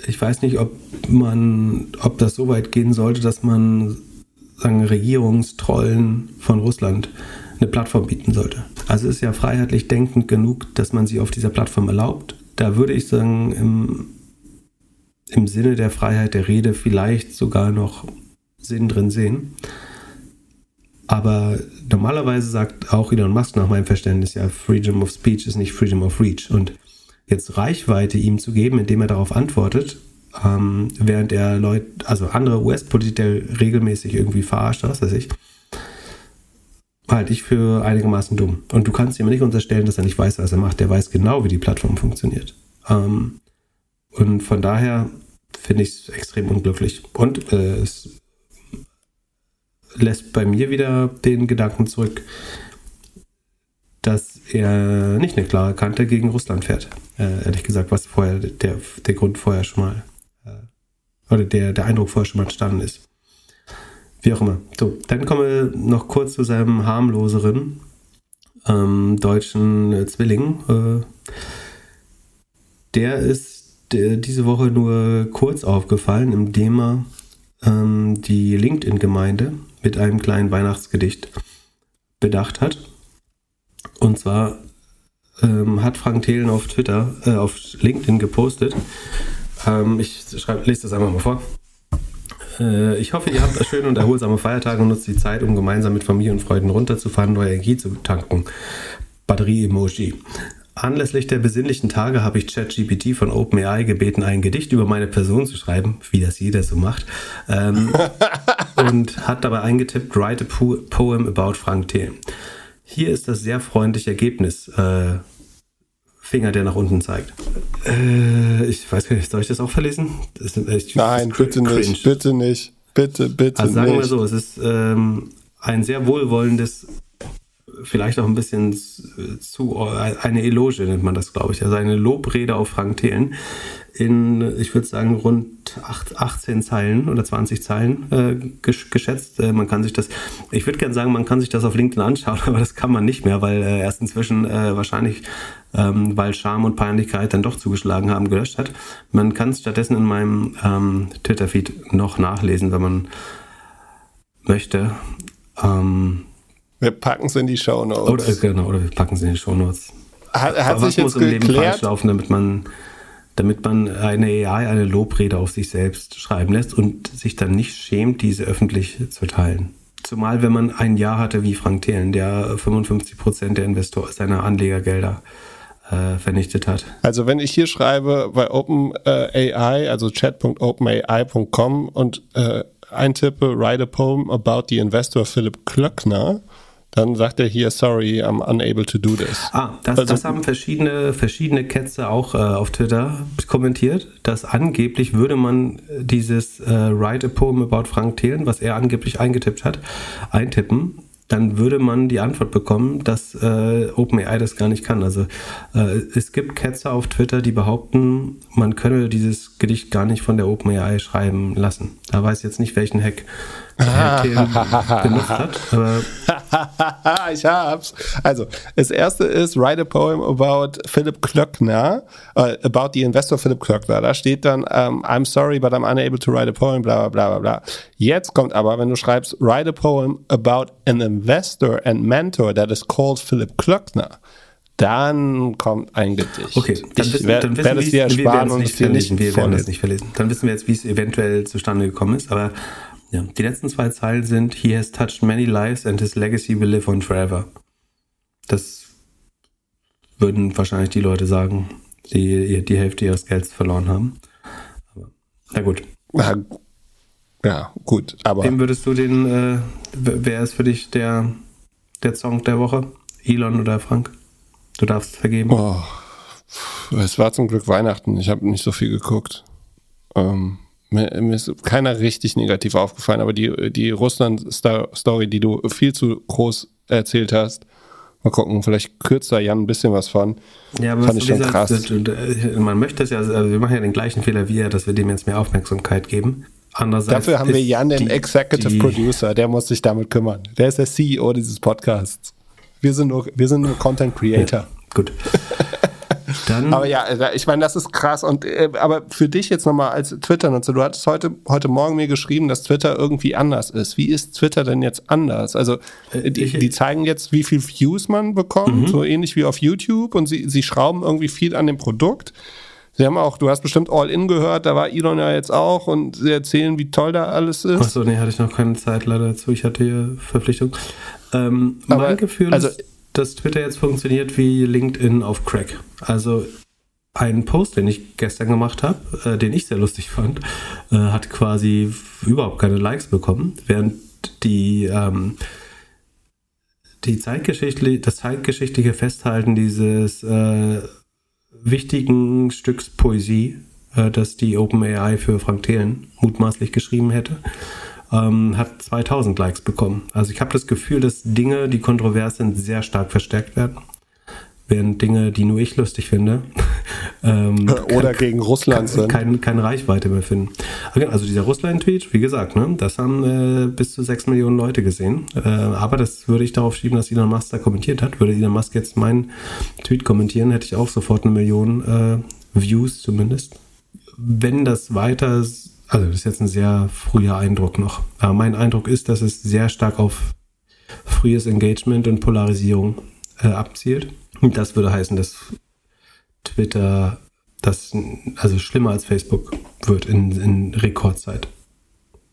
S2: ich weiß nicht, ob man, ob das so weit gehen sollte, dass man sagen, Regierungstrollen von Russland eine Plattform bieten sollte. Also ist ja freiheitlich denkend genug, dass man sie auf dieser Plattform erlaubt. Da würde ich sagen, im, im Sinne der Freiheit der Rede vielleicht sogar noch Sinn drin sehen. Aber normalerweise sagt auch Elon Musk nach meinem Verständnis ja, Freedom of Speech ist nicht Freedom of Reach. Und jetzt Reichweite ihm zu geben, indem er darauf antwortet, ähm, während er Leute, also andere US-Politiker regelmäßig irgendwie verarscht, was weiß ich, halte ich für einigermaßen dumm. Und du kannst ihm nicht unterstellen, dass er nicht weiß, was er macht. Der weiß genau, wie die Plattform funktioniert. Ähm, und von daher finde ich es extrem unglücklich. Und äh, es lässt bei mir wieder den Gedanken zurück, dass er nicht eine klare Kante gegen Russland fährt. Äh, ehrlich gesagt, was vorher der, der Grund vorher schon mal, äh, oder der, der Eindruck vorher schon mal entstanden ist. Wie auch immer. So, dann kommen wir noch kurz zu seinem harmloseren ähm, deutschen äh, Zwilling. Äh, der ist diese Woche nur kurz aufgefallen, indem er ähm, die LinkedIn-Gemeinde mit einem kleinen Weihnachtsgedicht bedacht hat. Und zwar ähm, hat Frank Thelen auf Twitter, äh, auf LinkedIn gepostet. Ähm, ich schreib, lese das einmal mal vor. Äh, ich hoffe, ihr habt schöne und erholsame Feiertage und nutzt die Zeit, um gemeinsam mit Familie und Freunden runterzufahren, neue Energie zu tanken. Batterie-Emoji. Anlässlich der besinnlichen Tage habe ich ChatGPT von OpenAI gebeten, ein Gedicht über meine Person zu schreiben, wie das jeder so macht, ähm, und hat dabei eingetippt, write a poem about Frank Thelen. Hier ist das sehr freundliche Ergebnis. Äh, Finger, der nach unten zeigt. Äh, ich weiß gar nicht, soll ich das auch verlesen? Das
S1: echt, Nein, bitte nicht, bitte nicht, bitte, bitte
S2: also sagen nicht. wir so, es ist ähm, ein sehr wohlwollendes, vielleicht auch ein bisschen zu, eine Eloge nennt man das, glaube ich, also eine Lobrede auf Frank Thelen in, ich würde sagen, rund 8, 18 Zeilen oder 20 Zeilen äh, geschätzt. Äh, man kann sich das, ich würde gerne sagen, man kann sich das auf LinkedIn anschauen, aber das kann man nicht mehr, weil äh, erst inzwischen äh, wahrscheinlich, ähm, weil Scham und Peinlichkeit dann doch zugeschlagen haben, gelöscht hat. Man kann es stattdessen in meinem ähm, Twitter-Feed noch nachlesen, wenn man möchte.
S1: Ähm, wir packen es in die Show Notes.
S2: Oder, genau, oder wir packen es in die Show Notes.
S1: Hat, hat sich jetzt muss im geklärt? Leben falsch
S2: laufen, damit man damit man eine AI eine Lobrede auf sich selbst schreiben lässt und sich dann nicht schämt, diese öffentlich zu teilen. Zumal wenn man ein Jahr hatte wie Frank Thelen, der 55 Prozent der Investor seiner Anlegergelder äh, vernichtet hat.
S1: Also wenn ich hier schreibe bei OpenAI, also chat.openai.com und äh, eintippe, write a poem about the investor Philip Klöckner, dann sagt er hier, sorry, I'm unable to do this.
S2: Ah, das, also, das haben verschiedene, verschiedene Ketzer auch äh, auf Twitter kommentiert, dass angeblich würde man dieses äh, Write a Poem about Frank Thelen, was er angeblich eingetippt hat, eintippen dann würde man die Antwort bekommen, dass äh, OpenAI das gar nicht kann. Also äh, es gibt Ketzer auf Twitter, die behaupten, man könne dieses Gedicht gar nicht von der OpenAI schreiben lassen. Da weiß ich jetzt nicht, welchen Hack
S1: benutzt hat. Aber ich hab's. Also, das erste ist Write a Poem about Philip Klöckner, uh, about the investor Philip Klöckner. Da steht dann, um, I'm sorry, but I'm unable to write a poem, bla bla bla bla. Jetzt kommt aber, wenn du schreibst, Write a Poem about an investor and mentor that is called Philip Klöckner dann kommt ein Gedicht.
S2: Okay, dann wissen, werde, dann wissen es dir ersparen und es hier nicht Wir werden es nicht verlesen. Dann wissen wir jetzt, wie es eventuell zustande gekommen ist. Aber ja, die letzten zwei Zeilen sind He has touched many lives and his legacy will live on forever. Das würden wahrscheinlich die Leute sagen, die die Hälfte ihres Gelds verloren haben. Aber, na gut.
S1: Ja, ja, gut, aber.
S2: Wem würdest du den, äh, wer ist für dich der, der Song der Woche? Elon oder Frank? Du darfst vergeben. Oh
S1: Es war zum Glück Weihnachten. Ich habe nicht so viel geguckt. Ähm, mir, mir, ist keiner richtig negativ aufgefallen, aber die, die Russland-Story, die du viel zu groß erzählt hast, mal gucken, vielleicht kürzt da Jan ein bisschen was von.
S2: Ja, aber Fand ich schon krass. Äh, man möchte es ja, also wir machen ja den gleichen Fehler wie er, dass wir dem jetzt mehr Aufmerksamkeit geben.
S1: Andererseits Dafür haben wir Jan, den die, Executive die, Producer, der muss sich damit kümmern. Der ist der CEO dieses Podcasts. Wir sind nur, wir sind nur Content Creator. Ja,
S2: gut.
S1: Dann aber ja, äh, ich meine, das ist krass. Und äh, aber für dich jetzt nochmal als Twitter-Nutzer, du hattest heute, heute Morgen mir geschrieben, dass Twitter irgendwie anders ist. Wie ist Twitter denn jetzt anders? Also äh, die, die zeigen jetzt, wie viel Views man bekommt, mhm. so ähnlich wie auf YouTube, und sie, sie schrauben irgendwie viel an dem Produkt. Sie haben auch, du hast bestimmt All-In gehört, da war Elon ja jetzt auch und sie erzählen, wie toll da alles ist.
S2: Achso, nee, hatte ich noch keine Zeit leider dazu. Ich hatte hier Verpflichtung. Ähm, mein Gefühl also, ist, dass Twitter jetzt funktioniert wie LinkedIn auf Crack. Also ein Post, den ich gestern gemacht habe, äh, den ich sehr lustig fand, äh, hat quasi überhaupt keine Likes bekommen, während die, ähm, die zeitgeschichtliche, das zeitgeschichtliche Festhalten dieses äh, wichtigen Stücks Poesie, äh, das die OpenAI für Frank Thelen mutmaßlich geschrieben hätte, ähm, hat 2000 Likes bekommen. Also ich habe das Gefühl, dass Dinge, die kontrovers sind, sehr stark verstärkt werden. Während Dinge, die nur ich lustig finde,
S1: ähm, oder gegen Russland
S2: sind. Keine, keine Reichweite mehr finden. Also dieser Russland-Tweet, wie gesagt, ne, das haben äh, bis zu 6 Millionen Leute gesehen. Äh, aber das würde ich darauf schieben, dass Elon Musk da kommentiert hat. Würde Elon Musk jetzt meinen Tweet kommentieren, hätte ich auch sofort eine Million äh, Views zumindest. Wenn das weiter also das ist jetzt ein sehr früher Eindruck noch. Aber mein Eindruck ist, dass es sehr stark auf frühes Engagement und Polarisierung äh, abzielt. Und das würde heißen, dass Twitter das also schlimmer als Facebook wird in, in Rekordzeit.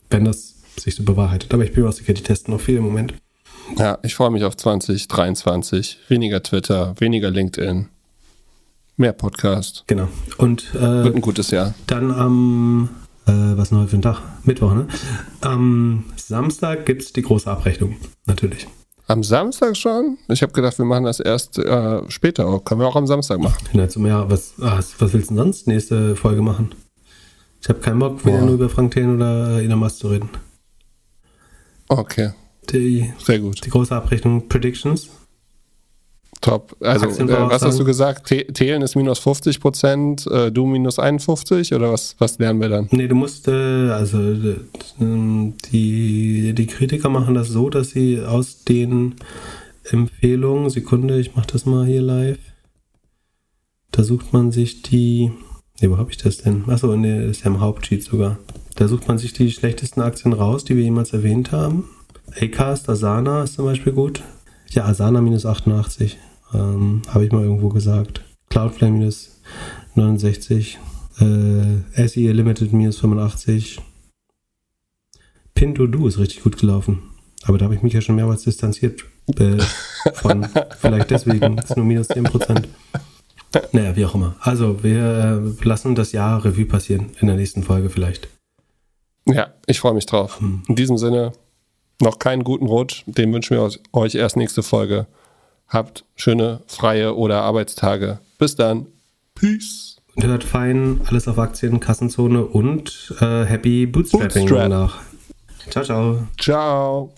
S2: Wenn das sich so bewahrheitet. Aber ich bin mir auch sicher, die testen noch viel im Moment.
S1: Ja, ich freue mich auf 2023. Weniger Twitter, weniger LinkedIn, mehr Podcast.
S2: Genau. Und
S1: äh, wird ein gutes Jahr.
S2: Dann am äh, was ist heute für ein Tag? Mittwoch, ne? Am Samstag gibt es die große Abrechnung, natürlich.
S1: Am Samstag schon? Ich habe gedacht, wir machen das erst äh, später. Können wir auch am Samstag machen.
S2: Ja, zum Jahr, was, ah, was willst du denn sonst nächste Folge machen? Ich habe keinen Bock, wieder nur über Frank Thelen oder Ina Mast zu reden.
S1: Okay.
S2: Die, Sehr gut. Die große Abrechnung Predictions.
S1: Top. Also, äh, was hast du gesagt? Thelen ist minus 50 Prozent, äh, du minus 51 oder was, was lernen wir dann?
S2: Nee, du musst, äh, also die, die Kritiker machen das so, dass sie aus den Empfehlungen, Sekunde, ich mache das mal hier live. Da sucht man sich die, nee, wo habe ich das denn? Achso, nee, das ist ja im Hauptsheet sogar. Da sucht man sich die schlechtesten Aktien raus, die wir jemals erwähnt haben. Acast, Asana ist zum Beispiel gut. Ja, Asana minus 88. Ähm, Habe ich mal irgendwo gesagt. Cloudflare minus 69. Äh, SE Limited minus 85. Pinto-Do ist richtig gut gelaufen. Aber da habe ich mich ja schon mehrmals distanziert äh, von. Vielleicht deswegen ist nur minus 10%. Naja, wie auch immer. Also, wir lassen das Jahr Revue passieren in der nächsten Folge vielleicht.
S1: Ja, ich freue mich drauf. Hm. In diesem Sinne, noch keinen guten Rutsch. Den wünschen wir euch erst nächste Folge. Habt schöne freie oder Arbeitstage. Bis dann.
S2: Peace. Und hört fein, alles auf Aktien, Kassenzone und äh, Happy Bootstrapping Bootstrap. nach. Ciao, ciao.
S1: Ciao.